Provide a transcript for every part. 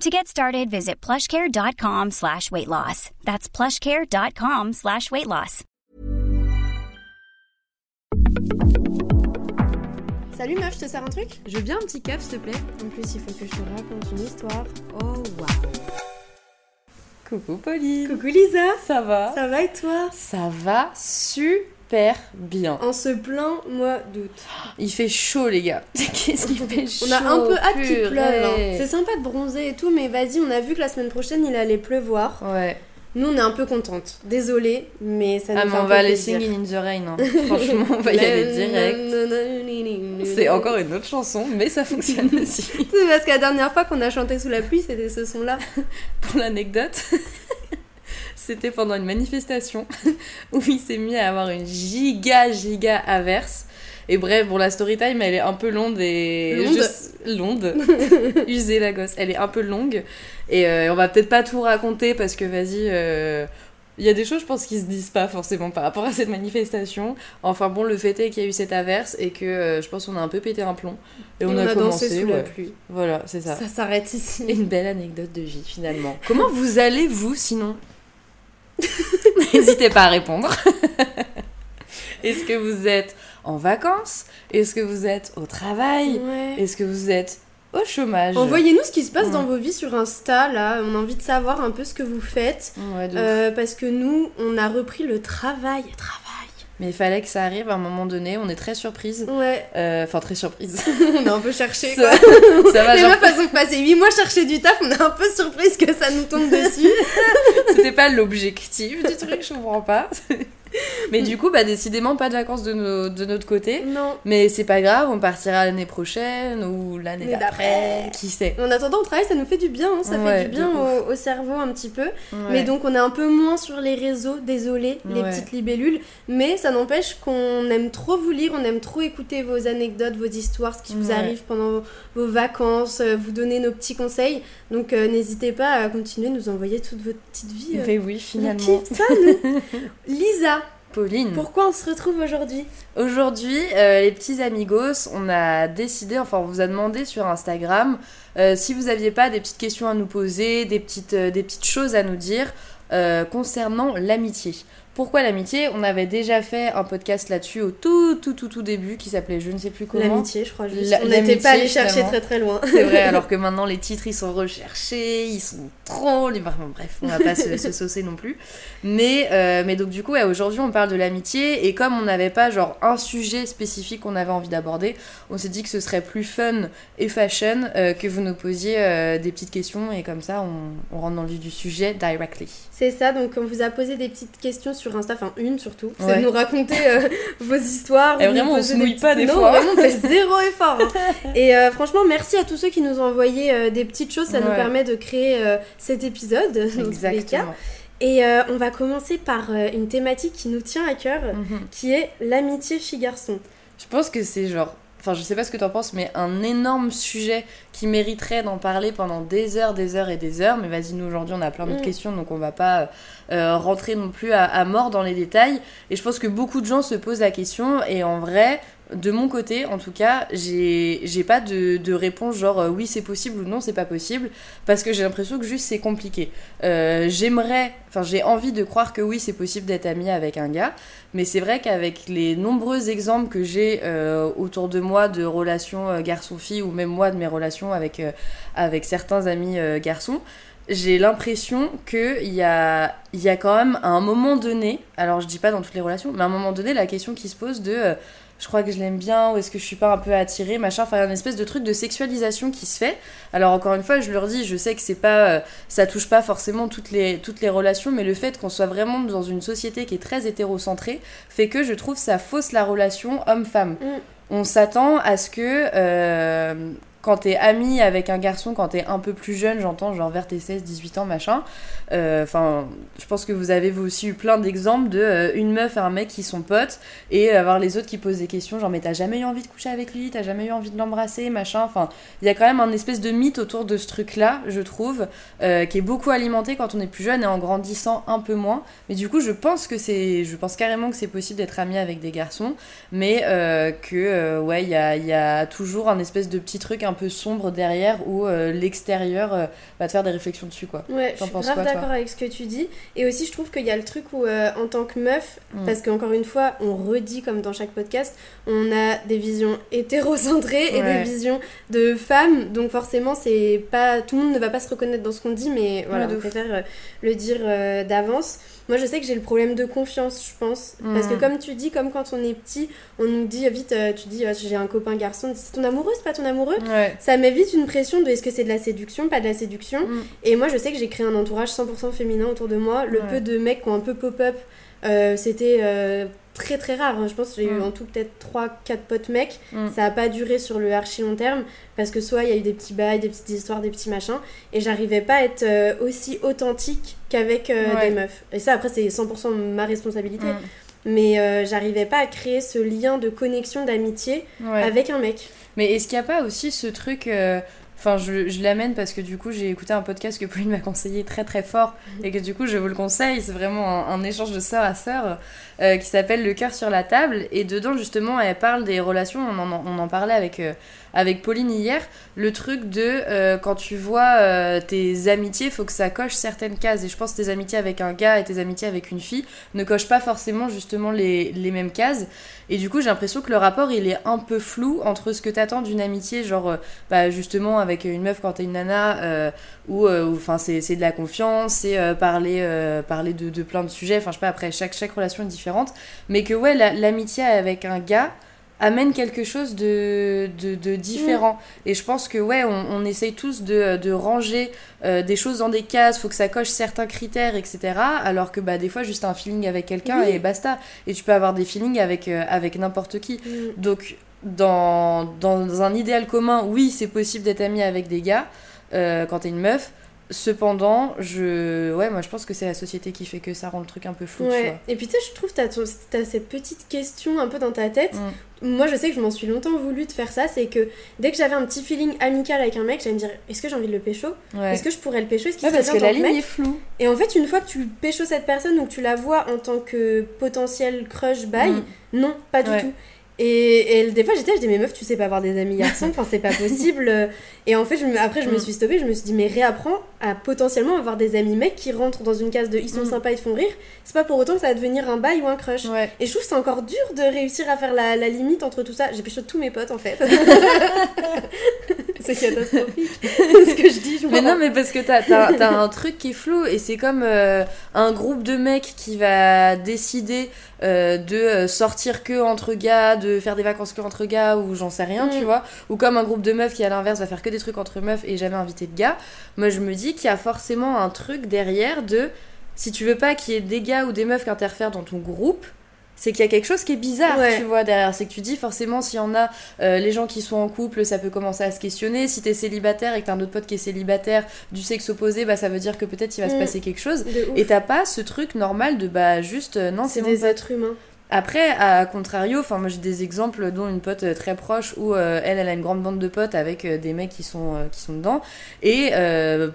To get started, visit plushcare.com slash weight loss. That's plushcare.com slash weight loss. Salut meuf, je te sers un truc? Je veux bien un petit cap s'il te plaît. En plus, il faut que je te raconte une histoire. Oh waouh Coucou Pauline Coucou Lisa Ça va? Ça va et toi? Ça va super bien. En ce plein mois d'août. Il fait chaud les gars. Qu'est-ce qu'il fait chaud On a un peu hâte qu'il pleuve. hein. C'est sympa de bronzer et tout, mais vas-y, on a vu que la semaine prochaine il allait pleuvoir. Ouais. Nous on est un peu contentes. Désolée, mais ça nous Ah mais on va aller singing in the rain. hein. Franchement, on va y aller direct. C'est encore une autre chanson, mais ça fonctionne aussi. C'est parce que la dernière fois qu'on a chanté sous la pluie, c'était ce son-là. Pour l'anecdote, c'était pendant une manifestation où il s'est mis à avoir une giga giga averse. Et bref, bon, la story time, elle est un peu longue et... Londe. je- Londe. Usée, la gosse. Elle est un peu longue. Et euh, on va peut-être pas tout raconter parce que, vas-y... euh, Il y a des choses, je pense, qui se disent pas forcément par rapport à cette manifestation. Enfin bon, le fait est qu'il y a eu cette averse et que euh, je pense qu'on a un peu pété un plomb. Et, Et on, a, dansé commencé, sous la pluie. Voilà, c'est ça. Ça s'arrête ici. Une belle anecdote de vie finalement. Comment vous allez vous sinon? N'hésitez pas à répondre. Est-ce que vous êtes en vacances? Est-ce que vous êtes au travail? Ouais. Est-ce que vous êtes au chômage? Envoyez-nous ce qui se passe Ouais. dans vos vies sur Insta, là. On a envie de savoir un peu ce que vous faites. Ouais. Euh, parce que nous, on a repris le travail. Travail. Mais il fallait que ça arrive à un moment donné. On est très surprise. Ouais, Euh, Enfin, très surprise. on a un peu cherché, ça, quoi. ça va, Les genre, meufs, elles ont passé 8 mois chercher du taf, on est un peu surprise que ça nous tombe dessus. c'était pas l'objectif du truc, je comprends pas. Mais du coup, bah décidément pas de vacances de, nos- de notre côté. non. Mais c'est pas grave, on partira l'année prochaine ou l'année d'après, qui sait. En attendant, au travail, ça nous fait du bien, hein, ça Ouais, fait du bien au, au cerveau un petit peu. Ouais. Mais donc, on est un peu moins sur les réseaux, désolé, les Ouais. petites libellules. Mais ça n'empêche qu'on aime trop vous lire, on aime trop écouter vos anecdotes, vos histoires, ce qui vous arrive pendant vos, vos vacances, euh, vous donner nos petits conseils. Donc, euh, n'hésitez pas à continuer de nous envoyer toute votre petite vie. euh. Mais oui, On finalement. kiffe ça, nous. Lisa, Pauline. pourquoi on se retrouve aujourd'hui? Aujourd'hui, euh, les petits amigos, on a décidé, enfin on vous a demandé sur Instagram euh, si vous aviez pas des petites questions à nous poser, des petites, euh, des petites choses à nous dire concernant l'amitié. Pourquoi l'amitié? On avait déjà fait un podcast là-dessus au tout tout tout tout début qui s'appelait je ne sais plus comment. L'amitié, je crois. Juste. La- on n'était pas allé chercher très très loin. C'est vrai, alors que maintenant les titres ils sont recherchés, ils sont trop. Enfin, bref, on va pas se, se saucer non plus. Mais, euh, mais donc, du coup, ouais, aujourd'hui on parle de l'amitié et comme on n'avait pas genre un sujet spécifique qu'on avait envie d'aborder, on s'est dit que ce serait plus fun et fashion euh, que vous nous posiez euh, des petites questions et comme ça on, on rentre dans le vif du sujet directly. C'est ça, donc on vous a posé des petites questions sur Insta, enfin une surtout. C'est Ouais. de nous raconter euh, vos histoires. Et vraiment, on se mouille des pas des non, fois. vraiment, on fait zéro effort. hein. Et euh, franchement, merci à tous ceux qui nous ont envoyé euh, des petites choses, ça nous permet de créer cet épisode. Exactement. Et euh, on va commencer par euh, une thématique qui nous tient à cœur, Mhm. qui est l'amitié fille-garçon. Je pense que c'est genre. Enfin, je sais pas ce que t'en penses, mais un énorme sujet qui mériterait d'en parler pendant des heures, des heures et des heures. Mais vas-y, nous aujourd'hui, on a plein d'autres Mm. questions, donc on va pas euh, rentrer non plus à, à mort dans les détails. Et je pense que beaucoup de gens se posent la question, et en vrai, de mon côté, en tout cas, j'ai pas de, réponse genre euh, oui, c'est possible ou non, c'est pas possible, parce que j'ai l'impression que juste c'est compliqué. Euh, J'aimerais, enfin, j'ai envie de croire que oui, c'est possible d'être ami avec un gars. Mais c'est vrai qu'avec les nombreux exemples que j'ai euh, autour de moi de relations garçon-fille, ou même moi de mes relations avec, avec certains amis garçons, j'ai l'impression qu'il y a, y a quand même à un moment donné, alors je dis pas dans toutes les relations, mais à un moment donné, la question qui se pose de je crois que je l'aime bien, ou est-ce que je suis pas un peu attirée, machin, enfin il y a une espèce de truc de sexualisation qui se fait. Alors encore une fois, je leur dis, je sais que c'est pas, euh, ça touche pas forcément toutes les, toutes les relations, mais le fait qu'on soit vraiment dans une société qui est très hétérocentrée fait que je trouve ça fausse la relation homme-femme. Mm. On s'attend à ce que euh, quand t'es ami avec un garçon, quand t'es un peu plus jeune, j'entends genre vers tes 16-18 ans, machin, euh, enfin, je pense que vous avez vous aussi eu plein d'exemples de euh, une meuf et un mec qui sont potes et avoir les autres qui posent des questions genre mais t'as jamais eu envie de coucher avec lui, t'as jamais eu envie de l'embrasser, machin, enfin, il y a quand même un espèce de mythe autour de ce truc-là, je trouve, euh, qui est beaucoup alimenté quand on est plus jeune et en grandissant un peu moins. Mais du coup, je pense que c'est, je pense carrément que c'est possible d'être ami avec des garçons, mais que ouais, il y a, il y a toujours un espèce de petit truc un peu sombre derrière où euh, l'extérieur euh, va te faire des réflexions dessus quoi. Ouais, je suis grave d'accord avec ce que tu dis. Et aussi, je trouve qu'il y a le truc où, euh, en tant que meuf, Mm. parce qu'encore une fois, on redit comme dans chaque podcast, on a des visions hétérocentrées et Ouais. des visions de femmes. Donc forcément, c'est pas tout le monde ne va pas se reconnaître dans ce qu'on dit, mais voilà, Ouais, on préfère le dire d'avance. Moi, je sais que j'ai le problème de confiance, je pense. Parce que Mm. comme tu dis, comme quand on est petit, on nous dit vite, euh, tu dis, j'ai un copain garçon, c'est ton amoureux, c'est pas ton amoureux Ouais. ça m'évite une pression de est-ce que c'est de la séduction, pas de la séduction? Mm. Et moi, je sais que j'ai créé un entourage 100% féminin autour de moi. Le Ouais. peu de mecs qui ont un peu pop-up, euh, c'était euh, très très rare. hein. Je pense que j'ai eu Mm. en tout peut-être 3-4 potes mecs. Mm. Ça a pas duré sur le archi long terme parce que soit il y a eu des petits bails, des petites histoires, des petits machins. Et j'arrivais pas à être euh, aussi authentique qu'avec euh, Ouais. des meufs. Et ça, après, c'est 100% ma responsabilité. Mm. Mais euh, j'arrivais pas à créer ce lien de connexion, d'amitié Ouais. avec un mec. Mais est-ce qu'il n'y a pas aussi ce truc. Enfin, je, l'amène parce que du coup, j'ai écouté un podcast que Pauline m'a conseillé très très fort et que du coup, je vous le conseille. C'est vraiment un, échange de sœur à sœur euh, qui s'appelle Le cœur sur la table. Et dedans, justement, elle parle des relations. On en, on en parlait avec, euh, avec Pauline hier. Le truc de euh, quand tu vois euh, tes amitiés, faut que ça coche certaines cases. Et je pense que tes amitiés avec un gars et tes amitiés avec une fille ne cochent pas forcément justement les, les mêmes cases. Et du coup, j'ai l'impression que le rapport, il est un peu flou entre ce que t'attends d'une amitié, genre, euh, bah, justement, avec une meuf quand t'es une nana, euh, ou, euh, ou, enfin, c'est de la confiance, c'est parler, parler de, de plein de sujets, enfin, je sais pas, après, chaque, chaque relation est différente, mais que, ouais, la- l'amitié avec un gars amène quelque chose de, de, de différent. Et je pense que, ouais, on, on essaye tous de, de ranger euh, des choses dans des cases, faut que ça coche certains critères, etc. Alors que, bah, des fois, juste un feeling avec quelqu'un Oui. et basta. Et tu peux avoir des feelings avec, euh, avec n'importe qui. Mm. Donc, dans, dans un idéal commun, oui, c'est possible d'être ami avec des gars euh, quand t'es une meuf. Cependant, je... ouais, moi je pense que c'est la société qui fait que ça rend le truc un peu flou. tu Ouais. Et puis tu sais, je trouve que t'as, ton- t'as cette petite question un peu dans ta tête. vois. Moi, je sais que je m'en suis longtemps voulu de faire ça. C'est que dès que j'avais un petit feeling amical avec un mec, j'allais me dire est-ce que j'ai envie de le pécho? Ouais. Est-ce que je pourrais le pécho? Est-ce qu'il Ouais, parce que la ligne est floue. Et en fait, une fois que tu pécho cette personne, donc tu la vois en tant que potentiel crush bye, Mm. non, pas du Ouais. tout. Et, et des fois, j'étais, je dis, mais meuf, tu sais pas avoir des amis garçons, enfin, c'est pas possible. Et en fait, je me- après, je me Mm. suis stoppée, je me suis dit, mais réapprends à potentiellement avoir des amis mecs qui rentrent dans une case de ils sont Mm. sympas, ils te font rire. C'est pas pour autant que ça va devenir un bail ou un crush. Ouais. Et je trouve que c'est encore dur de réussir à faire la, la limite entre tout ça. J'ai pécho tous mes potes en fait. c'est catastrophique. ce que je dis, je Mais non, mais parce que t'as, t'as, t'as un truc qui est flou et c'est comme euh, un groupe de mecs qui va décider euh, de euh, sortir que entre gars, de faire des vacances que entre gars ou j'en sais rien, Mm. tu vois. Ou comme un groupe de meufs qui à l'inverse va faire que des trucs entre meufs et jamais inviter de gars. Moi je me dis qu'il y a forcément un truc derrière de si tu veux pas qu'il y ait des gars ou des meufs qui interfèrent dans ton groupe, c'est qu'il y a quelque chose qui est bizarre, Ouais. tu vois, derrière. C'est que tu dis, forcément, s'il y en a, euh, les gens qui sont en couple, ça peut commencer à se questionner. Si t'es célibataire et que t'as un autre pote qui est célibataire du sexe opposé, bah ça veut dire que peut-être il va se Mm. passer quelque chose. Et t'as pas ce truc normal de bah juste, euh, non, c'est c'est mon des pote. êtres humains. Après, à contrario, enfin moi j'ai des exemples dont une pote euh, très proche où euh, elle, elle a une grande bande de potes avec euh, des mecs qui sont, euh, qui sont dedans. Et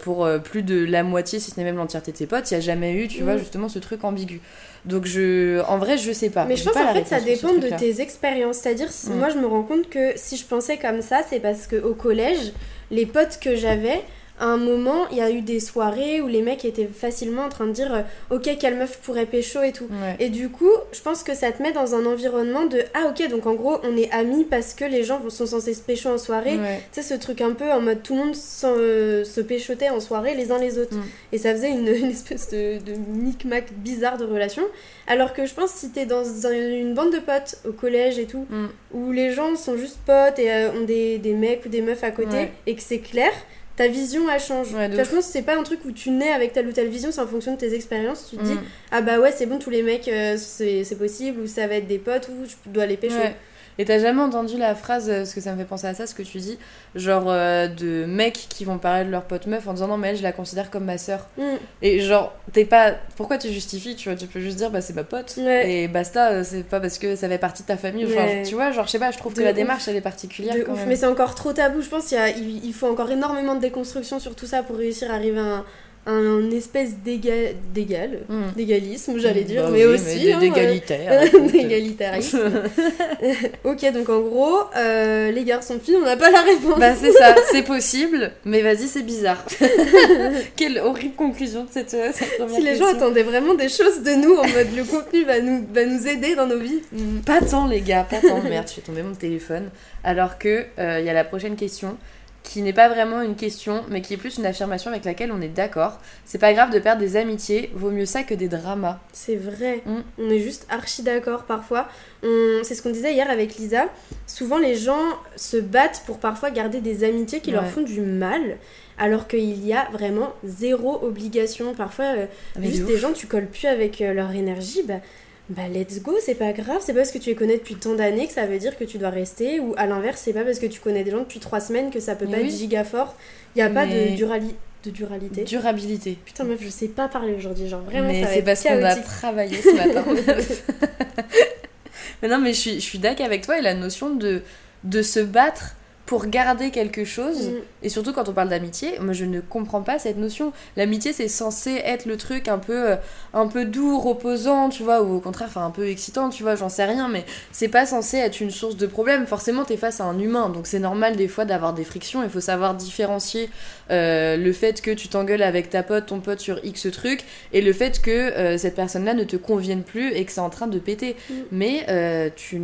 pour plus de la moitié, si ce n'est même l'entièreté de ses potes, il n'y a jamais eu, tu Mm. vois, justement ce truc ambigu. Donc je, en vrai, je sais pas. Mais je pense en fait ça dépend de tes expériences. C'est-à-dire, si- Mm. moi je me rends compte que si je pensais comme ça, c'est parce que au collège, les potes que j'avais, à un moment, il y a eu des soirées où les mecs étaient facilement en train de dire euh, Ok, quelle meuf pourrait pécho et tout. Ouais. Et du coup, je pense que ça te met dans un environnement de Ah, ok, donc en gros, on est amis parce que les gens sont censés se pécho en soirée. Ouais. Tu sais, ce truc un peu en mode tout le monde s'en- euh, se péchotait en soirée les uns les autres. Mm. Et ça faisait une, une espèce de, de micmac bizarre de relation. Alors que je pense si t'es dans un- une bande de potes au collège et tout, Mm. où les gens sont juste potes et euh, ont des, des mecs ou des meufs à côté, Ouais. et que c'est clair, ta vision elle change. Ouais, Tu vois, je pense que c'est pas un truc où tu nais avec telle ou telle vision, c'est en fonction de tes expériences. Tu te dis, Mm. ah bah ouais, c'est bon, tous les mecs, euh, c'est possible, ou ça va être des potes, ou je dois les pécho. Ouais. Et t'as jamais entendu la phrase, euh, parce que ça me fait penser à ça, ce que tu dis, genre euh, de mecs qui vont parler de leur pote meuf en disant non mais elle je la considère comme ma sœur. Mm. Et genre, t'es pas. Pourquoi tu justifies Tu vois, tu peux juste dire bah c'est ma pote. Ouais. Et basta, euh, c'est pas parce que ça fait partie de ta famille. Enfin, Ouais. tu vois, genre, je sais pas, je trouve que la ouf. démarche elle est particulière De quand ouf, même. mais c'est encore trop tabou. Je pense qu'il il faut encore énormément de déconstruction sur tout ça pour réussir à arriver à un, un espèce d'égal, d'égal, Mm. d'égalisme, j'allais dire, Bah mais oui, aussi hein, d'égalitaire. euh, d'égalitarisme. ok, donc en gros, euh, les garçons filles, on n'a pas la réponse. Bah c'est ça, c'est possible, mais vas-y c'est bizarre. Quelle horrible conclusion de cette, euh, cette première si les gens attendaient vraiment des choses de nous en mode le contenu va nous, va nous aider dans nos vies. Mm, Pas tant les gars, pas tant. Merde, je tomber mon téléphone. Alors que euh, il y a la prochaine question qui n'est pas vraiment une question, mais qui est plus une affirmation avec laquelle on est d'accord. C'est pas grave de perdre des amitiés, vaut mieux ça que des dramas. C'est vrai. Mm. On est juste archi d'accord parfois. On... C'est ce qu'on disait hier avec Lisa. Souvent, les gens se battent pour parfois garder des amitiés qui leur font du mal, alors qu'il y a vraiment zéro obligation. Parfois, euh, Ah, juste de des gens, tu colles plus avec euh, leur énergie, bah, bah let's go, c'est pas grave. C'est pas parce que tu les connais depuis tant d'années que ça veut dire que tu dois rester. Ou à l'inverse, c'est pas parce que tu connais des gens depuis trois semaines que ça peut Mais pas oui. être giga fort. Il y a pas de, durali... de duralité. Durabilité. Putain, meuf, je sais pas parler aujourd'hui. Genre, vraiment, mais ça c'est parce qu'on a travaillé ce matin. mais non, mais je suis, je suis d'accord avec toi et la notion de, de se battre pour garder quelque chose. Mm. Et surtout quand on parle d'amitié, moi je ne comprends pas cette notion. L'amitié c'est censé être le truc un peu, euh, un peu doux, reposant, tu vois, ou au contraire, enfin un peu excitant, tu vois, j'en sais rien, mais c'est pas censé être une source de problème. Forcément, t'es face à un humain, donc c'est normal des fois d'avoir des frictions. Il faut savoir différencier euh, le fait que tu t'engueules avec ta pote, ton pote sur X truc, et le fait que euh, cette personne-là ne te convienne plus et que c'est en train de péter. Mm. Mais euh, tu,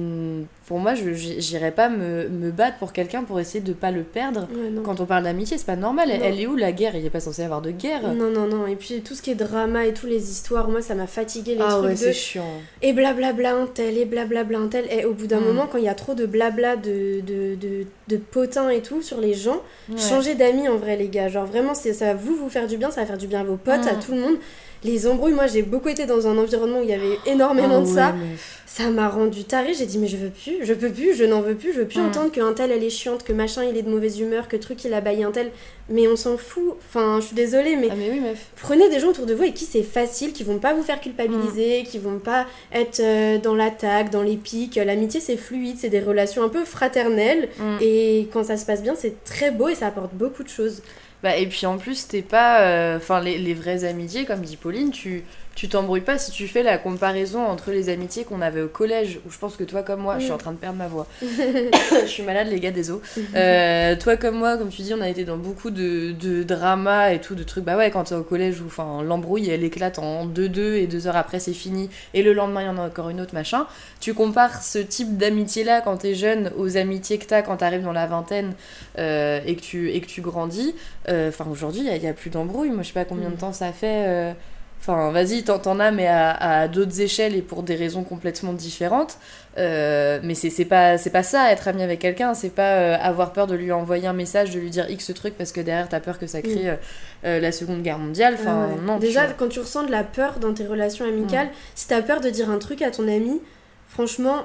pour moi, je j'irais pas me, me battre pour quelqu'un pour essayer de pas le perdre. Ouais. Quand on parle d'amitié, c'est pas normal. Elle, est où la guerre? Il est pas censé y avoir de guerre. Non, non, non. Et puis tout ce qui est drama et tous les histoires, moi ça m'a fatigué les ah trucs ouais, de. c'est chiant. Et blablabla un tel, et blablabla un tel. Et au bout d'un Mm. moment, quand il y a trop de blabla de, de, de, de potins et tout sur les gens, Ouais. changez d'amis en vrai, les gars. Genre vraiment, ça va vous vous faire du bien, ça va faire du bien à vos potes, Mm. à tout le monde. Les embrouilles, moi j'ai beaucoup été dans un environnement où il y avait énormément de ouais, ça. mais- Ça m'a rendu taré, j'ai dit mais je veux plus, je peux plus, je n'en veux plus, je veux plus Mm. entendre qu'un tel elle est chiante, que machin il est de mauvaise humeur, que truc il a baillé un tel. Mais on s'en fout, enfin je suis désolée mais Ah mais oui, meuf. prenez des gens autour de vous avec qui c'est facile, qui vont pas vous faire culpabiliser, qui vont pas être euh, dans l'attaque, dans les pics. L'amitié c'est fluide, c'est des relations un peu fraternelles Mm. et quand ça se passe bien c'est très beau et ça apporte beaucoup de choses. Bah, et puis en plus, t'es pas. euh, Enfin, les, les vraies amitiés, comme dit Pauline, tu tu t'embrouilles pas si tu fais la comparaison entre les amitiés qu'on avait au collège, où je pense que toi comme moi, je suis en train de perdre ma voix. je suis malade, les gars, désolé. Euh, toi comme moi, comme tu dis, on a été dans beaucoup de, de dramas et tout, de trucs. Bah ouais, quand t'es au collège, où enfin, l'embrouille elle éclate en 2-2 et deux heures après c'est fini, et le lendemain il y en a encore une autre, machin. Tu compares ce type d'amitié là quand t'es jeune aux amitiés que t'as quand t'arrives dans la vingtaine euh, et, que tu, et que tu grandis. Euh, Enfin, aujourd'hui, il n'y a, plus d'embrouille. Moi, je sais pas combien de Mm. temps ça fait. Enfin, vas-y, t'en as, mais à, à d'autres échelles et pour des raisons complètement différentes. Euh, mais c'est pas, pas ça, être ami avec quelqu'un. C'est pas euh, avoir peur de lui envoyer un message, de lui dire X truc parce que derrière t'as peur que ça crée euh, euh, la Seconde Guerre mondiale. Enfin, non. Déjà quand tu ressens de la peur dans tes relations amicales, si t'as peur de dire un truc à ton ami, franchement,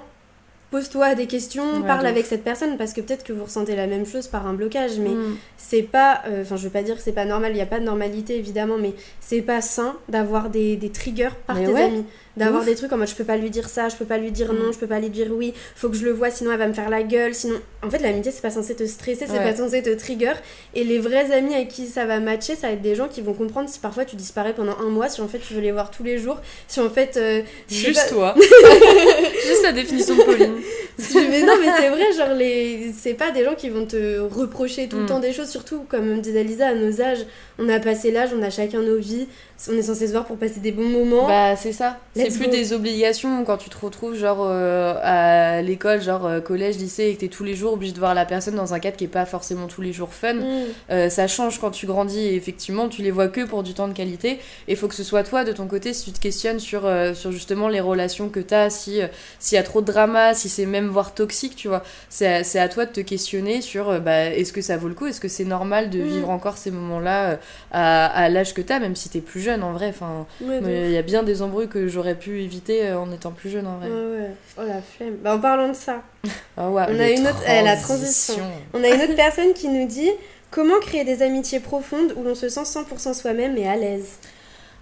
pose-toi des questions, Ouais, parle avec cette personne parce que peut-être que vous ressentez la même chose par un blocage, mais Mm. c'est pas, euh, enfin je veux pas dire que c'est pas normal, il y a pas de normalité évidemment, mais c'est pas sain d'avoir des, des triggers par Mais tes ouais. amis, d'avoir des trucs en mode je peux pas lui dire ça, je peux pas lui dire Mm. non, je peux pas lui dire oui, faut que je le vois sinon elle va me faire la gueule, sinon en fait l'amitié c'est pas censé te stresser, c'est Ouais. pas censé te trigger et les vrais amis avec qui ça va matcher, ça va être des gens qui vont comprendre si parfois tu disparais pendant un mois, si en fait tu veux les voir tous les jours, si en fait euh, Juste pas- toi. Juste la définition de Pauline. mais non, mais c'est vrai, genre, les... c'est pas des gens qui vont te reprocher tout le Mm. temps des choses, surtout, comme disait Lisa, à nos âges, on a passé l'âge, on a chacun nos vies, on est censé se voir pour passer des bons moments. Bah c'est ça. C'est plus go. des obligations quand tu te retrouves genre euh, à l'école, genre euh, collège, lycée, et que t'es tous les jours obligé de voir la personne dans un cadre qui est pas forcément tous les jours fun. Mm. Euh, ça change quand tu grandis et effectivement tu les vois que pour du temps de qualité et il faut que ce soit toi de ton côté si tu te questionnes sur, sur justement les relations que tu as, si, s'il y a trop de drama, si c'est même voire toxique, tu vois. C'est à, à toi de te questionner sur bah, est-ce que ça vaut le coup, est-ce que c'est normal de Mm. vivre encore ces moments-là à, à l'âge que tu as, même si tu es plus jeune? En vrai. Enfin, Ouais, il y a bien des embrouilles que j'aurais pu éviter euh, en étant plus jeune en vrai. Ouais. Oh la flemme. Bah, en parlant de ça, Ah ouais, On a une autre- eh, la transition. on a une autre personne qui nous dit Comment créer des amitiés profondes où l'on se sent 100% soi-même et à l'aise?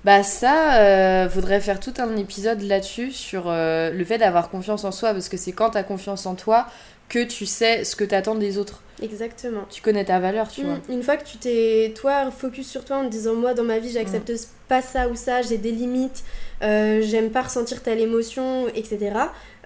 Bah ça, euh, faudrait faire tout un épisode là-dessus sur euh, le fait d'avoir confiance en soi parce que c'est quand t'as confiance en toi que tu sais ce que t'attends des autres. Exactement. Tu connais ta valeur, tu Mm. vois. Une fois que tu t'es, toi, focus sur toi en te disant moi dans ma vie j'accepte pas ça ou ça, j'ai des limites, euh, j'aime pas ressentir telle émotion, etc.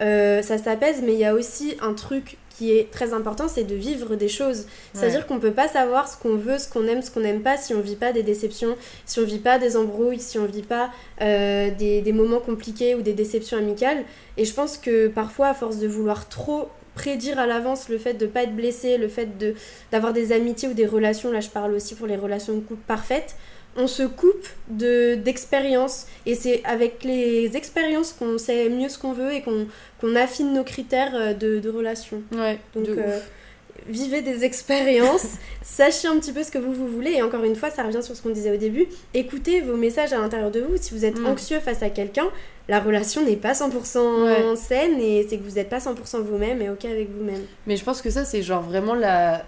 euh, ça s'apaise, mais il y a aussi un truc qui est très important, c'est de vivre des choses. C'est-à-dire qu'on peut pas savoir ce qu'on veut, ce qu'on aime, ce qu'on n'aime pas si on vit pas des déceptions, si on vit pas des embrouilles, si on vit pas euh, des, des moments compliqués ou des déceptions amicales. Et je pense que parfois, à force de vouloir trop prédire à l'avance le fait de pas être blessé, le fait de d'avoir des amitiés ou des relations, là je parle aussi pour les relations de couple parfaites, on se coupe de d'expériences et c'est avec les expériences qu'on sait mieux ce qu'on veut et qu'on qu'on affine nos critères euh, de, de relations. Ouais, Donc de euh, ouf. Vivez des expériences, sachez un petit peu ce que vous, vous voulez et encore une fois ça revient sur ce qu'on disait au début, écoutez vos messages à l'intérieur de vous, si vous êtes Mm. anxieux face à quelqu'un, la relation n'est pas 100% Ouais. saine et c'est que vous n'êtes pas 100% vous-même et ok avec vous-même. Mais je pense que ça, c'est genre vraiment la.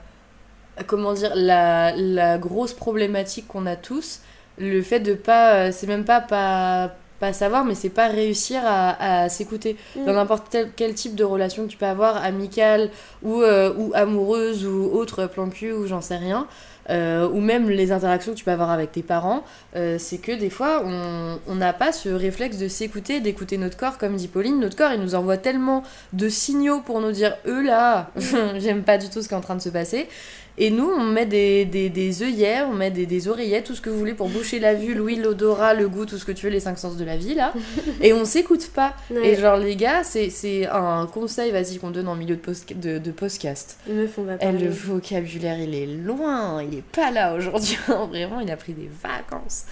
Comment dire La, la grosse problématique qu'on a tous. Le fait de pas. C'est même pas pas pas savoir, mais c'est pas réussir à, à s'écouter. Mm. Dans n'importe tel- quel type de relation que tu peux avoir, amicale ou, euh, ou amoureuse ou autre plan cul ou j'en sais rien, euh, ou même les interactions que tu peux avoir avec tes parents, euh, c'est que des fois on on n'a pas ce réflexe de s'écouter, d'écouter notre corps, comme dit Pauline. Notre corps il nous envoie tellement de signaux pour nous dire eux là, j'aime pas du tout ce qui est en train de se passer. Et nous, on met des, des, des œillères, on met des, des oreillettes, tout ce que vous voulez pour boucher la vue, l'ouïe, l'odorat, le goût, tout ce que tu veux, les cinq sens de la vie là. Et on s'écoute pas. Ouais. Et genre, les gars, c'est un conseil, vas-y, qu'on donne en milieu de, post de, de podcast. Va parler. le vocabulaire, il est loin, il est pas là aujourd'hui. Vraiment, il a pris des vacances.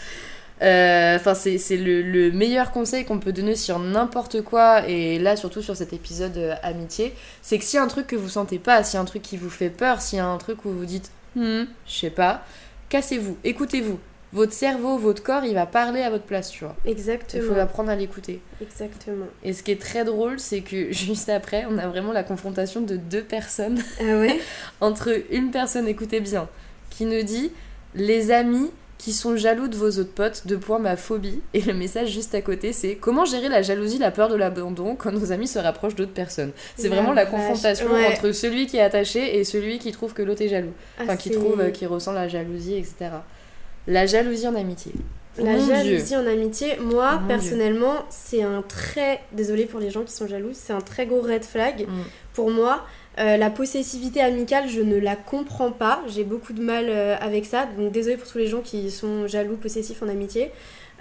Euh, Enfin, c'est c'est le, le meilleur conseil qu'on peut donner sur n'importe quoi, et là, surtout sur cet épisode euh, amitié, c'est que s'il y a un truc que vous sentez pas, s'il y a un truc qui vous fait peur, s'il y a un truc où vous dites, Hmm, je sais pas, cassez-vous, écoutez-vous. Votre cerveau, votre corps, il va parler à votre place, tu vois. Il Exactement. faut apprendre à l'écouter. Exactement. Et ce qui est très drôle, c'est que juste après, on a vraiment la confrontation de deux personnes Ah ouais? Entre une personne, écoutez bien, qui nous dit les amis qui sont jaloux de vos autres potes, de point ma phobie. Et le message juste à côté, c'est comment gérer la jalousie, la peur de l'abandon quand nos amis se rapprochent d'autres personnes. C'est vraiment la confrontation ouais. entre celui qui est attaché et celui qui trouve que l'autre est jaloux. Ah, Enfin, qui trouve, euh, qui ressent la jalousie, etc. La jalousie en amitié. La Mon jalousie Dieu. en amitié, moi Mon personnellement, c'est un très. Désolée pour les gens qui sont jaloux, c'est un très gros red flag. Mm. Pour moi, euh, la possessivité amicale, je ne la comprends pas. J'ai beaucoup de mal euh, avec ça. Donc désolée pour tous les gens qui sont jaloux, possessifs en amitié.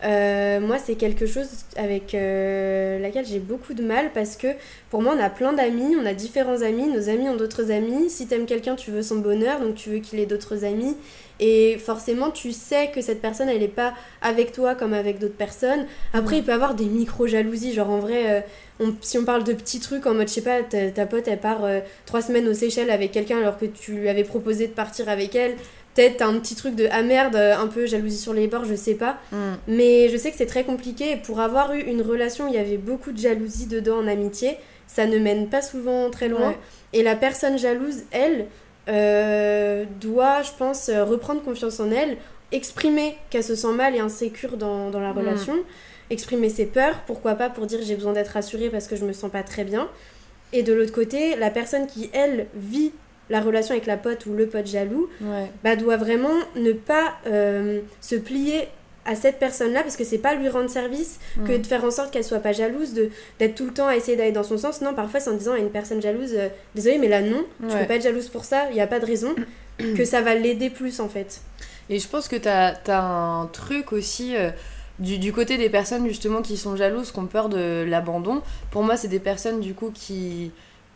Euh, moi, c'est quelque chose avec laquelle j'ai beaucoup de mal parce que pour moi, on a plein d'amis, on a différents amis, nos amis ont d'autres amis. Si t'aimes quelqu'un, tu veux son bonheur, donc tu veux qu'il ait d'autres amis. Et forcément, tu sais que cette personne, elle n'est pas avec toi comme avec d'autres personnes. Après, il peut y avoir des micro-jalousies. Genre, en vrai, euh, on- si on parle de petits trucs en mode, je sais pas, ta, ta pote, elle part euh, trois semaines aux Seychelles avec quelqu'un alors que tu lui avais proposé de partir avec elle. peut-être un petit truc de ah merde, un peu jalousie sur les bords, je sais pas. Mm. Mais je sais que c'est très compliqué. Et pour avoir eu une relation où il y avait beaucoup de jalousie dedans en amitié, ça ne mène pas souvent très loin. Ouais. Et la personne jalouse, elle, euh, doit, je pense, euh, reprendre confiance en elle, exprimer qu'elle se sent mal et insécure dans, dans la Mm. relation, exprimer ses peurs, pourquoi pas pour dire j'ai besoin d'être rassurée parce que je me sens pas très bien. Et de l'autre côté, la personne qui, elle, vit la relation avec la pote ou le pote jaloux, Ouais. bah, doit vraiment ne pas euh, se plier à cette personne-là parce que c'est pas lui rendre service que Mm. de faire en sorte qu'elle soit pas jalouse, de d'être tout le temps à essayer d'aller dans son sens. Non, parfois c'est en disant à une personne jalouse, euh, désolé mais là non, tu Ouais. peux pas être jalouse pour ça, il y a pas de raison, que ça va l'aider plus en fait. Et je pense que t'as as un truc aussi euh, du, du côté des personnes justement qui sont jalouses, qui ont peur de l'abandon. Pour moi, c'est des personnes du coup qui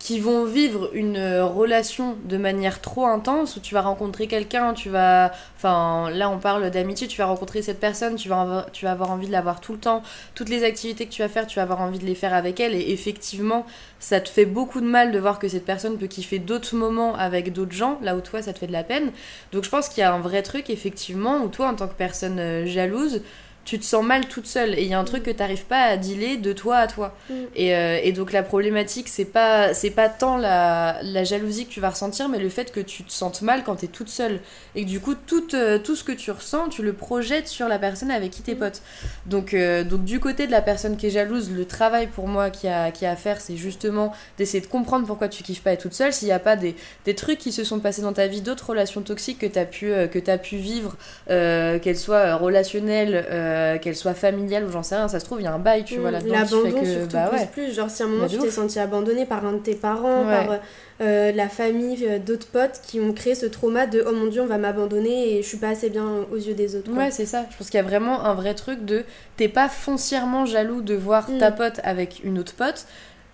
qui vont vivre une euh, relation de manière trop intense où tu vas rencontrer quelqu'un, tu vas enfin là on parle d'amitié, tu vas rencontrer cette personne, tu vas avoir, tu vas avoir envie de la voir tout le temps, toutes les activités que tu vas faire, tu vas avoir envie de les faire avec elle et effectivement, ça te fait beaucoup de mal de voir que cette personne peut kiffer d'autres moments avec d'autres gens là où toi ça te fait de la peine. Donc je pense qu'il y a un vrai truc effectivement où toi en tant que personne euh, jalouse, tu te sens mal toute seule et il y a un truc que t'arrives pas à dealer de toi à toi. Mm. Et, euh, et donc la problématique c'est pas c'est pas tant la, la jalousie que tu vas ressentir mais le fait que tu te sentes mal quand t'es toute seule et que du coup tout, euh, tout ce que tu ressens tu le projettes sur la personne avec qui t'es pote. Donc, euh, donc du côté de la personne qui est jalouse, le travail pour moi qui a, qui a à faire c'est justement d'essayer de comprendre pourquoi tu kiffes pas être toute seule, s'il n'y a pas des, des trucs qui se sont passés dans ta vie, d'autres relations toxiques que t'as pu, que t'as pu vivre, qu'elles soient relationnelles, euh, qu'elles soient familiales ou j'en sais rien, ça se trouve il y a un bail tu vois là-dedans L'abandon que surtout bah plus ouais. plus, genre si à un moment Bah, tu de t'es senti abandonné par un de tes parents, Ouais. par euh, la famille, euh, d'autres potes qui ont créé ce trauma de oh mon dieu on va m'abandonner et je suis pas assez bien aux yeux des autres. Ouais, c'est ça. Je pense qu'il y a vraiment un vrai truc de t'es pas foncièrement jaloux de voir Mm. ta pote avec une autre pote,